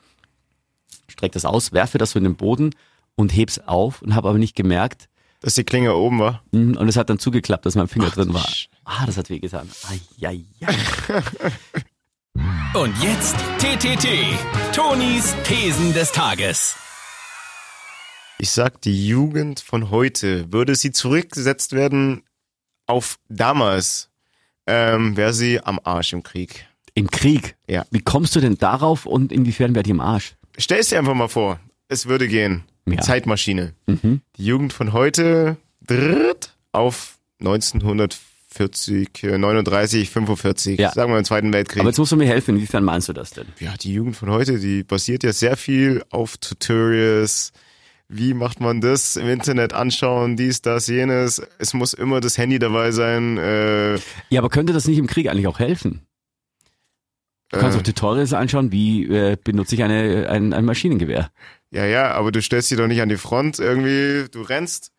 Streck das aus, werfe das so in den Boden und heb's auf und habe aber nicht gemerkt. Dass die Klinge oben war. mm, Und es hat dann zugeklappt, dass mein Finger Ach, drin war. Ah, das hat wehgetan. Ai, ai, ai. [LAUGHS] Und jetzt TTT, Tonis Thesen des Tages. Ich sag, die Jugend von heute, würde sie zurückgesetzt werden auf damals, ähm, wäre sie am Arsch im Krieg. Im Krieg. Ja. Wie kommst du denn darauf und inwiefern wäre die im Arsch? Stell es dir einfach mal vor, es würde gehen. Ja. Zeitmaschine. Mhm. Die Jugend von heute dritt auf 1940, äh, 39, 45, Ja. sagen wir im Zweiten Weltkrieg. Aber jetzt musst du mir helfen, inwiefern meinst du das denn? ja, die Jugend von heute, die basiert ja sehr viel auf Tutorials. Wie macht man das im Internet anschauen, dies, das, jenes. Es muss immer das Handy dabei sein. Äh, Ja, aber könnte das nicht im Krieg eigentlich auch helfen? Du kannst äh, auch Tutorials anschauen, wie äh, benutze ich eine, ein, ein Maschinengewehr. ja, ja, aber du stellst dich doch nicht an die Front irgendwie, du rennst.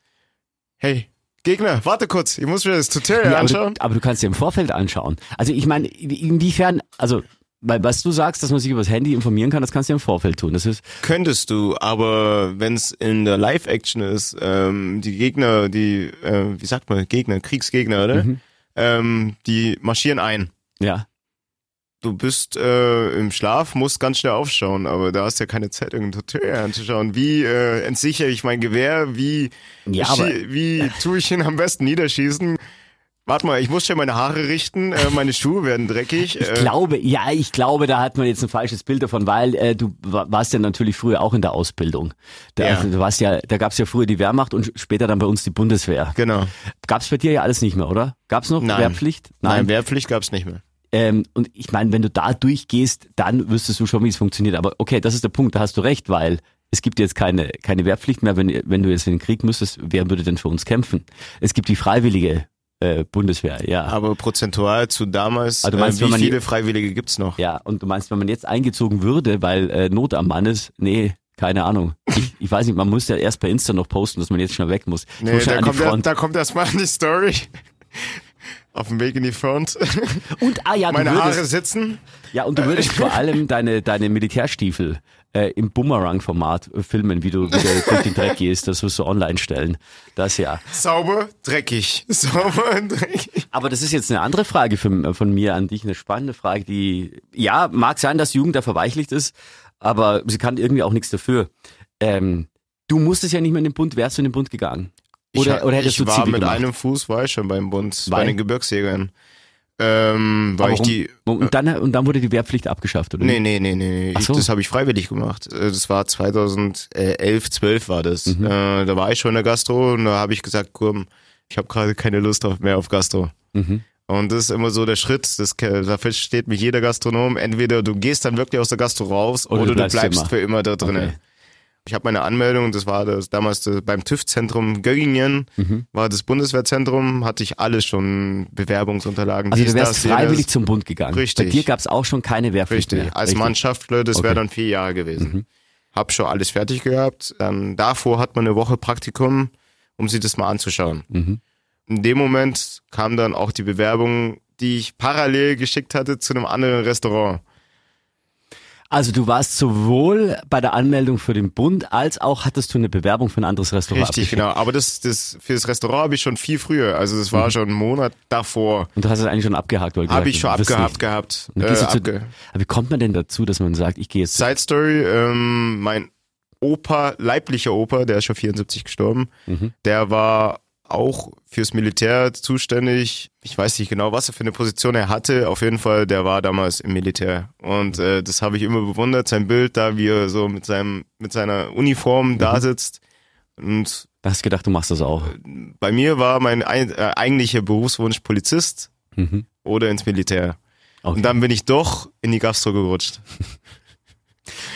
Hey, Gegner, warte kurz, ich muss mir das Tutorial Ja, aber, anschauen. du, aber du kannst dir im Vorfeld anschauen. Also ich meine, inwiefern, also weil was du sagst, dass man sich über das Handy informieren kann, das kannst du ja im Vorfeld tun. Das ist Könntest du, aber wenn es in der Live-Action ist, ähm, die Gegner, die, äh, wie sagt man, Gegner, Kriegsgegner, oder? Mhm. Ähm, die marschieren ein. ja. Du bist äh, im Schlaf, musst ganz schnell aufschauen, aber da hast du ja keine Zeit, irgendein Tutorial anzuschauen. Wie äh, entsichere ich mein Gewehr? Wie, Ja, aber- wie tue ich ihn am besten niederschießen? Warte mal, ich muss schon meine Haare richten, äh, meine Schuhe werden dreckig. Ich äh, glaube, ja, ich glaube, da hat man jetzt ein falsches Bild davon, weil äh, du wa- warst ja natürlich früher auch in der Ausbildung. Da, Ja. also, du warst ja, da gab's ja früher die Wehrmacht und später dann bei uns die Bundeswehr. Genau. Gab's bei dir ja alles nicht mehr, oder? Gab's noch Nein. Wehrpflicht? Nein, Wehrpflicht gab's nicht mehr. Ähm, und ich meine, wenn du da durchgehst, dann wüsstest du schon, wie es funktioniert. Aber okay, das ist der Punkt, da hast du recht, weil es gibt jetzt keine, keine Wehrpflicht mehr. Wenn, wenn du jetzt in den Krieg müsstest, wer würde denn für uns kämpfen? Es gibt die freiwillige äh, Bundeswehr, ja. Aber prozentual zu damals, du meinst, äh, wie man viele Freiwillige gibt's noch? ja, und du meinst, wenn man jetzt eingezogen würde, weil äh, Not am Mann ist, nee, keine Ahnung. Ich, ich weiß nicht, man muss ja erst bei Insta noch posten, dass man jetzt schnell weg muss. Ich Nee, muss da kommt, er, Front. da kommt erstmal die Story. Auf dem Weg in die Front. Und, ah ja, du Meine würdest, Haare sitzen. Ja, und du würdest vor allem deine, deine Militärstiefel äh, im Boomerang-Format filmen, wie du wieder durch den Dreck gehst. Das wirst du online stellen. Das ja. Sauber, dreckig. Sauber und dreckig. Aber das ist jetzt eine andere Frage von, von mir an dich, eine spannende Frage, die, ja, mag sein, dass Jugend da verweichlicht ist, aber sie kann irgendwie auch nichts dafür. Ähm, du musstest ja nicht mehr in den Bund, wärst du in den Bund gegangen? Oder, ich, oder hättest ich du war mit gemacht? einem Fuß, war ich schon beim Bund, Weil? bei den Gebirgsjägern. Ähm, weil ich die, und, dann, und dann wurde die Wehrpflicht abgeschafft, oder? nee, nee, nee, nee, ich, so. das habe ich freiwillig gemacht. Äh, Das war 2011, 12 war das. Mhm. Äh, da war ich schon in der Gastro und da habe ich gesagt, komm, ich habe gerade keine Lust auf, mehr auf Gastro. Mhm. Und das ist immer so der Schritt, das, da versteht mich jeder Gastronom. Entweder du gehst dann wirklich aus der Gastro raus Oder oder, du bleibst du bleibst immer. für immer da drinnen. Okay. Ich habe meine Anmeldung, das war das damals das, beim TÜV-Zentrum Göggingen, Mhm. war das Bundeswehrzentrum, hatte ich alles schon, Bewerbungsunterlagen. Also du wärst das, freiwillig zum Bund gegangen. Richtig. Bei dir gab es auch schon keine Wehrpflicht Richtig, mehr. als Mannschaftler, das Okay. wäre dann vier Jahre gewesen. Mhm. Hab schon alles fertig gehabt. Dann davor hat man eine Woche Praktikum, um sich das mal anzuschauen. Mhm. In dem Moment kam dann auch die Bewerbung, die ich parallel geschickt hatte zu einem anderen Restaurant. Also du warst sowohl bei der Anmeldung für den Bund als auch hattest du eine Bewerbung für ein anderes Restaurant. Richtig, genau. Aber das, das für das Restaurant habe ich schon viel früher. Also das war schon einen Monat davor. Und du hast es eigentlich schon abgehakt, weil Habe ich schon nicht. gehabt. Äh, abge aber wie kommt man denn dazu, dass man sagt, ich gehe jetzt Side Story, ähm, mein Opa, leiblicher Opa, der ist schon 74 gestorben, Mhm. der war auch fürs Militär zuständig. Ich weiß nicht genau, was er für eine Position er hatte. Auf jeden Fall, der war damals im Militär. Und äh, das habe ich immer bewundert, sein Bild da, wie er so mit seinem mit seiner Uniform Mhm. da sitzt. Und Da hast du gedacht, du machst das auch. bei mir war mein ein, äh, eigentlicher Berufswunsch Polizist Mhm. oder ins Militär. Okay. Und dann bin ich doch in die Gastro gerutscht. [LAUGHS]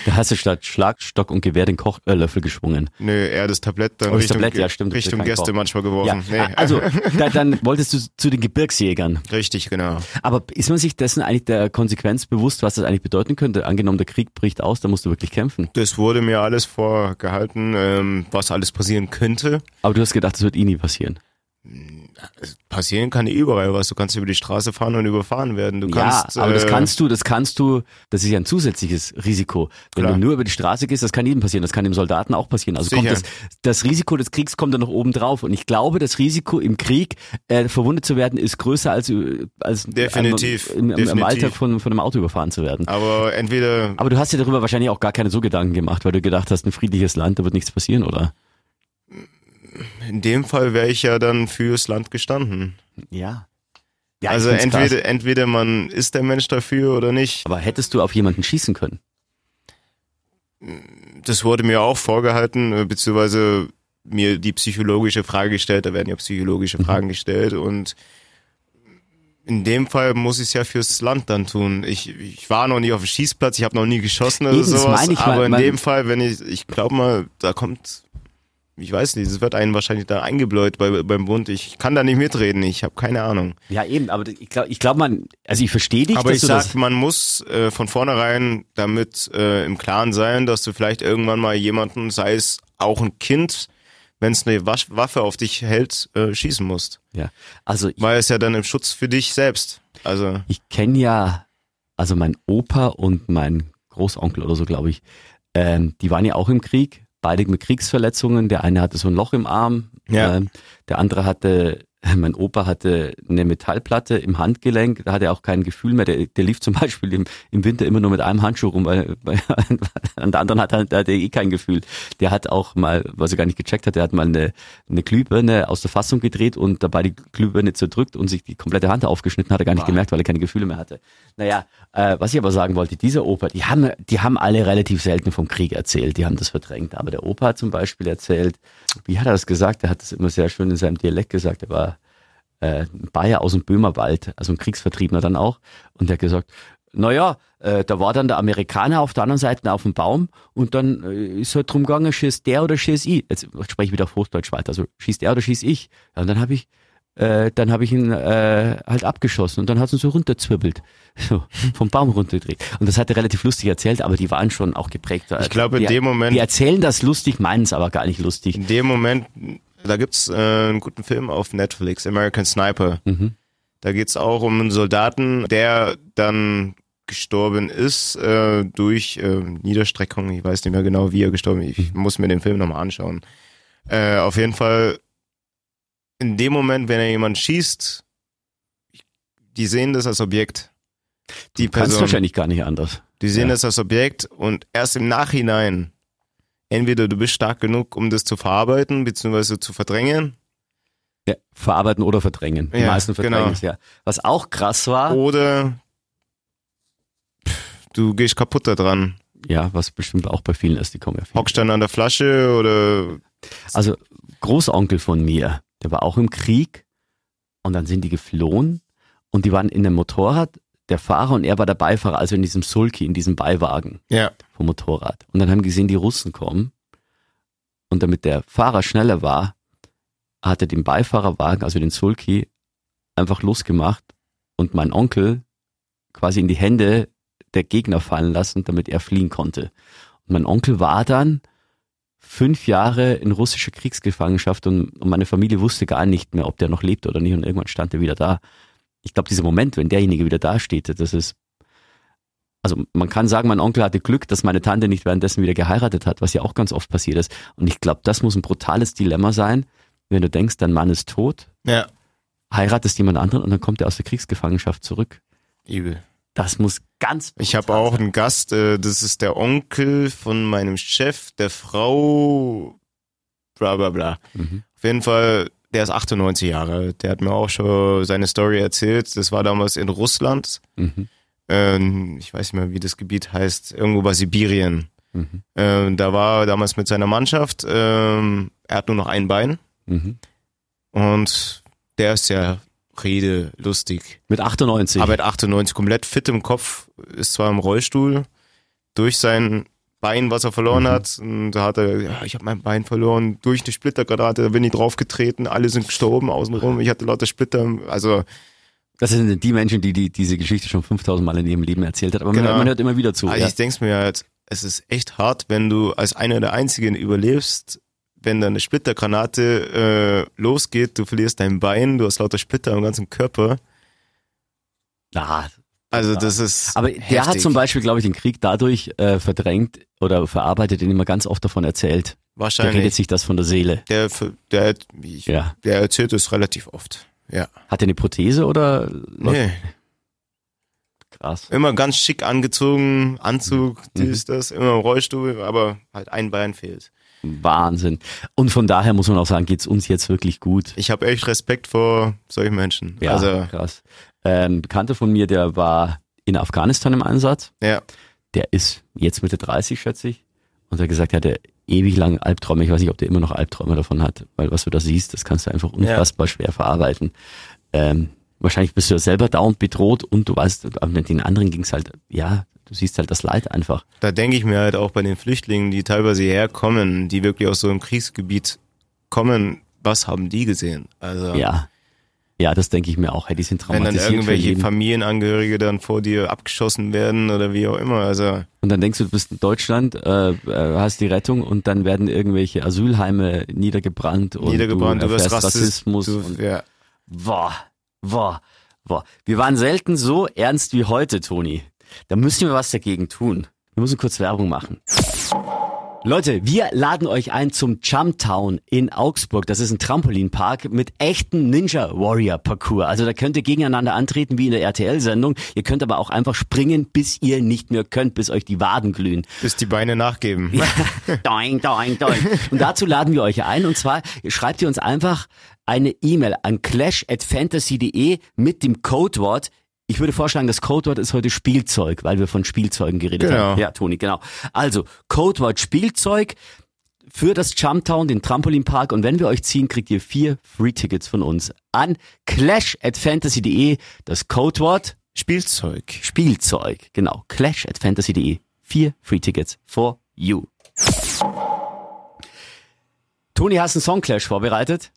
Da hast du statt Schlagstock und Gewehr den Kochlöffel geschwungen. Nö, eher das Tablett dann Oh, das Richtung, Tablett, ja, stimmt, Richtung Gäste Koch. manchmal Ja, geworfen. Nee. also [LAUGHS] da, dann wolltest du zu den Gebirgsjägern. Richtig, genau. Aber ist man sich dessen eigentlich der Konsequenz bewusst, was das eigentlich bedeuten könnte? Angenommen, der Krieg bricht aus, da musst du wirklich kämpfen. Das wurde mir alles vorgehalten, ähm, was alles passieren könnte. Aber du hast gedacht, das wird eh nie passieren. Passieren kann überall was. Du kannst über die Straße fahren und überfahren werden. Du kannst, ja, aber das äh, kannst du, das kannst du, das ist ja ein zusätzliches Risiko. Wenn Klar. du nur über die Straße gehst, das kann jedem passieren, das kann dem Soldaten auch passieren. Also kommt Sicher. das, das Risiko des Kriegs kommt dann noch oben drauf. Und ich glaube, das Risiko im Krieg äh, verwundet zu werden, ist größer als, äh, als Definitiv, im, im, im definitiv. Alltag von, von einem Auto überfahren zu werden. Aber entweder Aber du hast dir darüber wahrscheinlich auch gar keine so Gedanken gemacht, weil du gedacht hast, ein friedliches Land, da wird nichts passieren, oder? In dem Fall wäre ich ja dann fürs Land gestanden. Ja. ja also krass. entweder, entweder man ist der Mensch dafür oder nicht. Aber hättest du auf jemanden schießen können? Das wurde mir auch vorgehalten, äh, beziehungsweise mir die psychologische Frage gestellt. Da werden ja psychologische Mhm. Fragen gestellt und in dem Fall muss ich es ja fürs Land dann tun. Ich, ich war noch nie auf dem Schießplatz, ich habe noch nie geschossen oder Eben, das sowas. meine ich, aber in dem Fall, wenn ich, ich glaube mal, da kommt, ich weiß nicht, es wird einen wahrscheinlich da eingebläut bei, beim Bund. Ich kann da nicht mitreden, ich habe keine Ahnung. Ja, eben, aber ich glaube, ich glaub, man, also ich verstehe dich, Aber ich du sag, man muss äh, von vornherein damit äh, im Klaren sein, dass du vielleicht irgendwann mal jemanden, sei es auch ein Kind, wenn es eine Waffe auf dich hält, äh, schießen musst. ja, also ich, Weil es ja dann im Schutz für dich selbst. Also ich kenne ja, also mein Opa und mein Großonkel oder so, glaube ich, ähm, die waren ja auch im Krieg, beide mit Kriegsverletzungen. Der eine hatte so ein Loch im Arm, Ja. ähm, der andere hatte, [LAUGHS] mein Opa hatte eine Metallplatte im Handgelenk, da hatte er auch kein Gefühl mehr. Der, der lief zum [LAUGHS] Beispiel im, im Winter immer nur mit einem Handschuh rum, weil, weil [LAUGHS] an der anderen hat er, der hatte eh kein Gefühl. Der hat auch mal, was er gar nicht gecheckt hat, der hat mal eine, eine Glühbirne aus der Fassung gedreht und dabei die Glühbirne zerdrückt und sich die komplette Hand aufgeschnitten, hat er gar nicht gemerkt, weil er keine Gefühle mehr hatte. Naja, äh, was ich aber sagen wollte, dieser Opa, die haben, die haben alle relativ selten vom Krieg erzählt, die haben das verdrängt. Aber der Opa hat zum Beispiel erzählt, wie hat er das gesagt? Er hat das immer sehr schön in seinem Dialekt gesagt, er war äh, ein Bayer aus dem Böhmerwald, also ein Kriegsvertriebener dann auch. Und der hat gesagt, naja, äh, da war dann der Amerikaner auf der anderen Seite auf dem Baum und dann äh, ist halt drum gegangen, schießt der oder schieß ich. Jetzt spreche ich wieder auf Hochdeutsch weiter, also schießt der oder schieß ich. Ja, und dann habe ich äh, dann habe ich ihn äh, halt abgeschossen und dann hat er so runterzwirbelt, [LAUGHS] so vom Baum runtergedreht. Und das hat er relativ lustig erzählt, aber die waren schon auch geprägt. Ich glaube, in die, dem Moment- Die erzählen das lustig, meinen es aber gar nicht lustig. in dem Moment, da gibt's äh, einen guten Film auf Netflix, American Sniper. Mhm. Da geht's auch um einen Soldaten, der dann gestorben ist äh, durch äh, Niederstreckung. Ich weiß nicht mehr genau, wie er gestorben ist. Ich muss mir den Film nochmal anschauen. Äh, auf jeden Fall, in dem Moment, wenn er jemand schießt, die sehen das als Objekt. Die Du kannst Person, wahrscheinlich gar nicht anders. die sehen ja. das als Objekt und erst im Nachhinein, entweder du bist stark genug, um das zu verarbeiten, beziehungsweise zu verdrängen, Ja, verarbeiten oder verdrängen. Die Ja, meisten verdrängen genau. es, ja. Was auch krass war, oder du gehst kaputt da dran. ja, was bestimmt auch bei vielen ist, die kommen ja viel. Hockst dann an der Flasche oder Also Großonkel von mir, der war auch im Krieg und dann sind die geflohen und die waren in einem Motorrad, der Fahrer und er war der Beifahrer, also in diesem Sulky, in diesem Beiwagen ja, vom Motorrad. Und dann haben gesehen, die Russen kommen und damit der Fahrer schneller war, hat er den Beifahrerwagen, also den Sulky, einfach losgemacht und mein Onkel quasi in die Hände der Gegner fallen lassen, damit er fliehen konnte. Und mein Onkel war dann fünf Jahre in russischer Kriegsgefangenschaft und, und meine Familie wusste gar nicht mehr, ob der noch lebt oder nicht und irgendwann stand er wieder da. Ich glaube, dieser Moment, wenn derjenige wieder da steht, das ist, also man kann sagen, mein Onkel hatte Glück, dass meine Tante nicht währenddessen wieder geheiratet hat, was ja auch ganz oft passiert ist. Und ich glaube, das muss ein brutales Dilemma sein, wenn du denkst, dein Mann ist tot, Ja. heiratest jemand anderen und dann kommt er aus der Kriegsgefangenschaft zurück. Übel. Das muss ganz. Ich habe auch sein. einen Gast, äh, das ist der Onkel von meinem Chef, der Frau, bla bla bla. Mhm. Auf jeden Fall, der ist 98 Jahre alt. Der hat mir auch schon seine Story erzählt. Das war damals in Russland. Mhm. Ähm, ich weiß nicht mehr, wie das Gebiet heißt. Irgendwo bei Sibirien. Mhm. Ähm, da war er damals mit seiner Mannschaft. Ähm, er hat nur noch ein Bein. Mhm. Und der ist ja redelustig. Mit 98. Aber er hat 98 komplett fit im Kopf, ist zwar im Rollstuhl, durch sein Bein, was er verloren Mhm. hat. Und da hat er, ja, ich habe mein Bein verloren, durch eine Splittergranate, da bin ich draufgetreten, alle sind gestorben außenrum, ich hatte lauter Splitter, also das sind die Menschen, die, die diese Geschichte schon 5000 Mal in ihrem Leben erzählt hat. Aber man, Genau. hört, man hört immer wieder zu. also ja. ich denk's mir halt, es ist echt hart, wenn du als einer der Einzigen überlebst, wenn da eine Splittergranate äh, losgeht, du verlierst dein Bein, du hast lauter Splitter am ganzen Körper. Ah, Also das ist Aber der hat heftig. zum Beispiel, glaube ich, den Krieg dadurch äh, verdrängt oder verarbeitet, indem er ganz oft davon erzählt. Der redet wahrscheinlich sich das von der Seele. der, der, ich, Ja. der erzählt es relativ oft. Ja. Hat er eine Prothese oder? Nee. Krass. Immer ganz schick angezogen, Anzug, Mhm. dies, das, immer im Rollstuhl, aber halt ein Bein fehlt. Wahnsinn. Und von daher muss man auch sagen, geht's uns jetzt wirklich gut. Ich habe echt Respekt vor solchen Menschen. Ja, Also, krass. Ähm, Bekannter von mir, der war in Afghanistan im Einsatz. ja. Der ist jetzt Mitte 30, schätze ich. Und er hat gesagt, er hatte ewig lang Albträume. Ich weiß nicht, ob der immer noch Albträume davon hat, weil was du da siehst, das kannst du einfach unfassbar schwer verarbeiten. Ähm, wahrscheinlich bist du ja selber dauernd bedroht und du weißt, den anderen ging's halt, ja, du siehst halt das Leid einfach. Da denke ich mir halt auch bei den Flüchtlingen, die teilweise herkommen, die wirklich aus so einem Kriegsgebiet kommen, was haben die gesehen? Also, Ja. Ja, das denke ich mir auch. Hey, die sind wenn dann traumatisiert irgendwelche. Familienangehörige dann vor dir abgeschossen werden oder wie auch immer. Also, Und dann denkst du, du bist in Deutschland, äh, äh, hast die Rettung und dann werden irgendwelche Asylheime niedergebrannt und niedergebrannt, du du erfährst Rassist, Rassismus. du, ja. boah, boah, boah. Wir waren selten so ernst wie heute, Toni. Da müssen wir was dagegen tun. Wir müssen kurz Werbung machen. Leute, wir laden euch ein zum Jump Town in Augsburg. Das ist ein Trampolinpark mit echten Ninja Warrior Parcours. Also da könnt ihr gegeneinander antreten wie in der RTL-Sendung. Ihr könnt aber auch einfach springen, bis ihr nicht mehr könnt, bis euch die Waden glühen. Bis die Beine nachgeben. [LAUGHS] doing, doing, doing. Und dazu laden wir euch ein. Und zwar schreibt ihr uns einfach eine E-Mail an clash@fantasy.de mit dem Codewort. Ich würde vorschlagen, das Codewort ist heute Spielzeug, weil wir von Spielzeugen geredet Genau. haben. Ja, Toni, genau. Also, Codewort Spielzeug für das Jumptown, den Trampolinpark. Und wenn wir euch ziehen, kriegt ihr vier Free-Tickets von uns an clash@fantasy.de. Das Codewort Spielzeug. Spielzeug. Genau. Clash@fantasy.de. Vier Free-Tickets for you. Toni, hast du einen Songclash vorbereitet?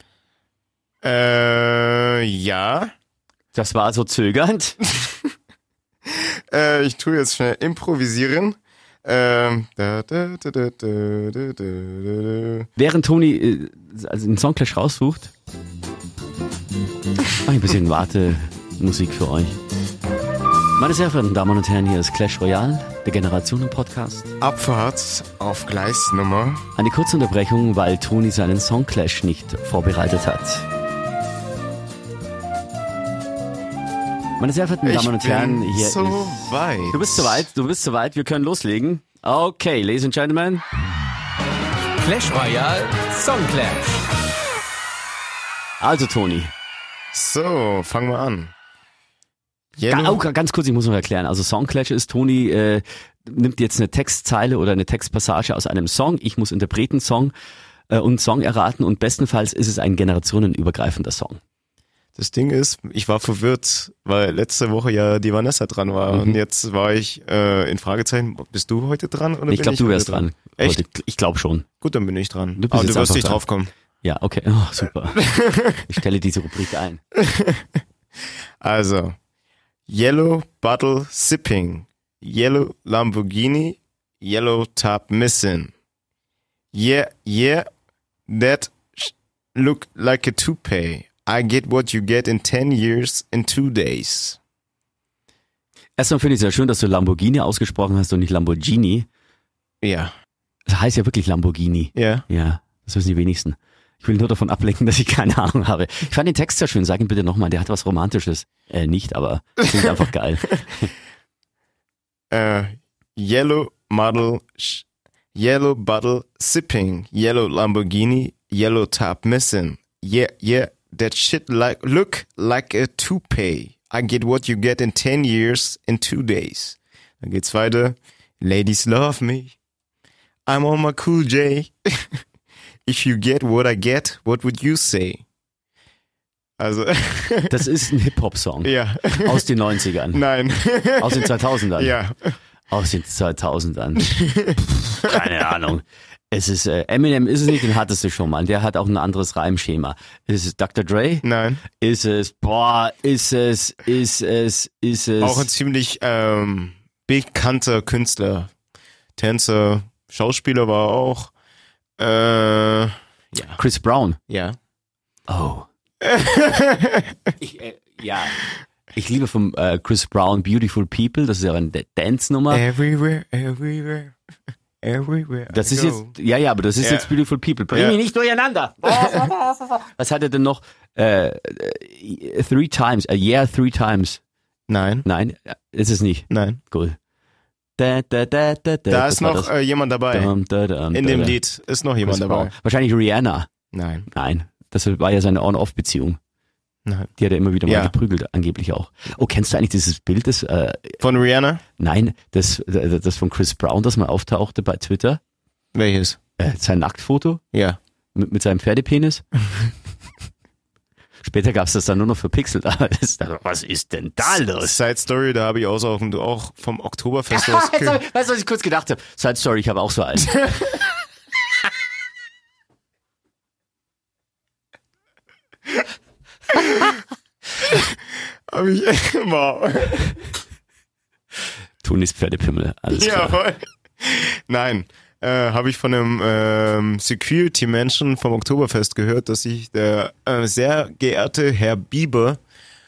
Äh, ja. Das war so zögernd. [LAUGHS] äh, ich tue jetzt schnell improvisieren. Während Toni äh, also einen Songclash raussucht, mache ich ein bisschen Wartemusik für euch. Meine sehr verehrten Damen und Herren, hier ist Clash Royale, der Generationen-Podcast. Abfahrt auf Gleisnummer. Eine kurze Unterbrechung, weil Toni seinen Songclash nicht vorbereitet hat. Meine sehr verehrten Damen und Herren, hier so ist... weit. Du bist soweit, du bist soweit, wir können loslegen. Okay, ladies and gentlemen. Clash Royale Song Clash. Also Toni, So, fangen wir an. Ga oh, ganz kurz, ich muss noch erklären. Also Songclash ist, Toni äh, nimmt jetzt eine Textzeile oder eine Textpassage aus einem Song. Ich muss Interpretensong äh, und Song erraten und bestenfalls ist es ein generationenübergreifender Song. Das Ding ist, ich war verwirrt, weil letzte Woche ja die Vanessa dran war Mhm. und jetzt war ich äh, in Fragezeichen. Bist du heute dran oder ich glaube, du wärst dran. Echt? Heute. Ich glaube schon. Gut, dann bin ich dran. Du bist Aber du wirst nicht dran. drauf kommen. Ja, okay. Oh, super. [LAUGHS] Ich stelle diese Rubrik ein. [LAUGHS] Also, Yellow Bottle Sipping, Yellow Lamborghini, Yellow Top Missing. Yeah, yeah, that look like a toupee. I get what you get in 10 years in two days. Erstmal finde ich es sehr schön, dass du Lamborghini ausgesprochen hast und nicht Lamborghini. Ja. Das heißt ja wirklich Lamborghini. Ja. Ja, das wissen die wenigsten. Ich will nur davon ablenken, [LAUGHS] dass ich keine Ahnung habe. Ich fand den Text sehr schön. Sag ihn bitte nochmal. Der hat was Romantisches. Äh, nicht, aber klingt einfach [LAUGHS] geil. Äh, yellow Model, Yellow Bottle Sipping, Yellow Lamborghini, Yellow Top Missing. Yeah, yeah, that shit like look like a toupee. I get what you get in 10 years in two days. Dann geht's weiter. Ladies love me. I'm on my cool J. [LAUGHS] If you get what I get, what would you say? Also, [LAUGHS] Das ist ein Hip-Hop-Song. ja. Aus den 90ern. Nein. [LAUGHS] Aus den 2000ern. ja. Aus den 2000ern. Pff, Keine Ahnung. Es ist, äh, Eminem ist es nicht, den hattest du schon mal. Der hat auch ein anderes Reimschema. Ist es Dr. Dre? Nein. Ist es, boah, ist es, ist es, ist es. Auch ein ziemlich ähm, bekannter Künstler. Tänzer, Schauspieler war er auch. Äh, ja. Chris Brown. Ja. Oh. [LAUGHS] ich, äh, ja. Ich liebe vom äh, Chris Brown Beautiful People. Das ist ja eine Dance-Nummer. Everywhere, everywhere, everywhere. Das I ist go. jetzt, ja, ja, aber das ist Ja. jetzt Beautiful People. Bring Ja. mich nicht durcheinander. [LAUGHS] Was hat er denn noch? Äh, äh, three times, a year, three times. Nein, Nein, ist es nicht. nein. Cool. Da, da, da, da, da. Da ist noch das. äh, jemand dabei. Dum, da, dum, In da, dem da. Lied ist noch jemand dabei. Wahrscheinlich Rihanna. Nein, Nein, das war ja seine On-Off-Beziehung. Die hat er immer wieder mal Ja. geprügelt, angeblich auch. Oh, kennst du eigentlich dieses Bild, das, äh, Von Rihanna? nein, das, äh, das von Chris Brown, das mal auftauchte bei Twitter? Welches? Äh, sein Nacktfoto Ja. mit, mit seinem Pferdepenis? [LAUGHS] Später gab's das dann nur noch verpixelt, [LAUGHS] aber das, was ist denn da los? Side Story, da habe ich auch, auch, auch vom Oktoberfest [LAUGHS] aus. weißt du, was ich kurz gedacht habe? Side Story, ich habe auch so einen. Hab ich, wow. Tonis Pferdepimmel, alles klar. Jawohl. Nein, äh, habe ich von einem ähm, Security-Menschen vom Oktoberfest gehört, dass sich der äh, sehr geehrte Herr Bieber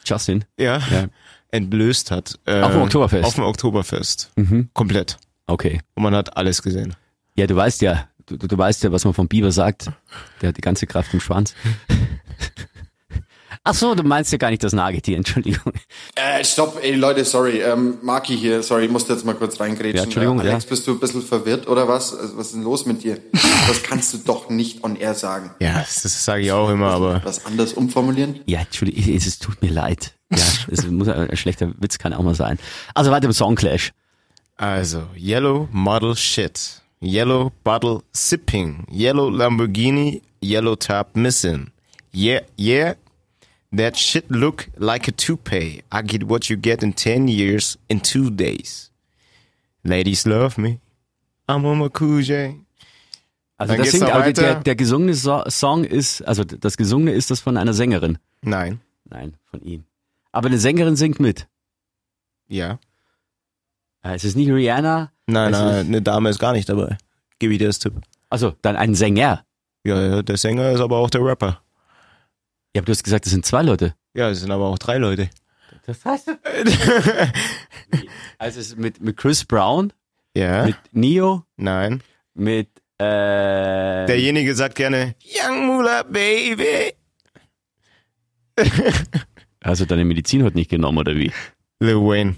Justin. ja, Ja. entblößt hat. Äh, Auf dem Oktoberfest? Auf dem Oktoberfest. Mhm. Komplett. Okay. Und man hat alles gesehen. Ja, du weißt ja, du, du weißt ja, was man vom Biber sagt. Der hat die ganze Kraft im Schwanz. Ach so, du meinst ja gar nicht das Nagetier, [LAUGHS] Entschuldigung. Äh, stopp, ey Leute, sorry, ähm, Maki hier, sorry, ich musste jetzt mal kurz reingrätschen. Ja, Entschuldigung, äh, Alex, ja. bist du ein bisschen verwirrt oder was? Also, was ist denn los mit dir? Das kannst du doch nicht on air sagen. Ja, das, das sage ich auch immer, aber Was anders umformulieren? Ja, Entschuldigung, es, es tut mir leid. Ja, [LAUGHS] es muss ein schlechter Witz kann auch mal sein. Also weiter im Songclash. also Yellow Model Shit, Yellow Bottle Sipping, Yellow Lamborghini, Yellow Top Missing. Yeah, yeah. That shit look like a toupee. I get what you get in 10 years in two days. Ladies love me. I'm on my cool J. Also Dann das singt, aber der, der gesungene so Song ist, also das gesungene ist das von einer Sängerin. Nein. Nein, von ihm. Aber eine Sängerin singt mit. Ja. Äh, Es ist nicht Rihanna. Nein, nein, ist- eine Dame ist gar nicht dabei. Gib ich dir das Tipp. Also dann ein Sänger. Ja, ja, der Sänger ist aber auch der Rapper. Ja, aber du hast gesagt, es sind zwei Leute. Ja, es sind aber auch drei Leute. Das heißt. [LAUGHS] also es ist mit, mit Chris Brown, Ja. mit Neo, Nein. mit äh, Derjenige sagt gerne Young Mula Baby. [LAUGHS] Hast du deine Medizin heute nicht genommen oder wie? Lil Wayne.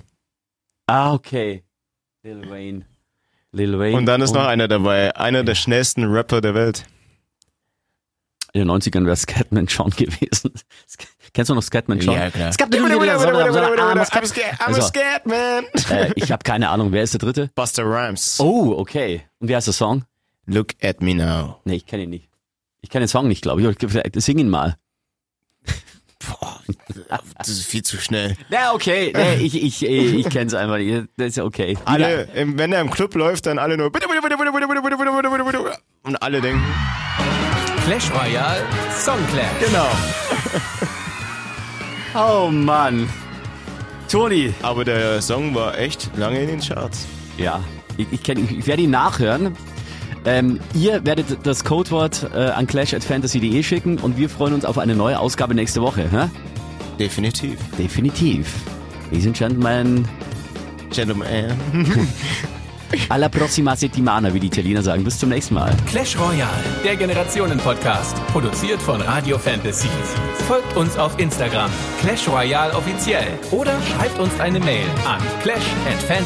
Ah, okay. Lil Wayne. Lil Wayne. Und dann ist noch einer dabei, einer der schnellsten Rapper der Welt. In den 90ern wäre Scatman John gewesen. Kennst du noch Scatman John? Ja, klar. I'm Also-. Äh, ich habe keine Ahnung, wer ist der dritte? Buster Rhymes. Oh, okay. Und wie heißt der Song? Look at me now. Nee, ich kenne ihn nicht. Ich kenne den Song nicht, glaube ich. Ich sing ihn mal. Boah, das ist viel zu schnell. Ja, okay. Nee, ich ich, ich, ich kenne es einfach nicht. Das ist ja okay. Alle, wenn er im Club läuft, dann alle nur und alle denken, Clash Royale Song Clash. genau. [LAUGHS] Oh Mann. Toni. Aber der Song war echt lange in den Charts. Ja, ich, ich, kenn, ich werde ihn nachhören. Ähm, ihr werdet das Codewort äh, an clash@fantasy.de schicken und wir freuen uns auf eine neue Ausgabe nächste Woche. Hä? Definitiv. Definitiv. Ladies and Gentlemen, Gentleman. [LAUGHS] Alla prossima settimana, wie die Italiener sagen. Bis zum nächsten Mal. Clash Royale, der Generationen-Podcast, produziert von Radio Fantasy. Folgt uns auf Instagram, Clash Royale offiziell, oder schreibt uns eine Mail an clash at.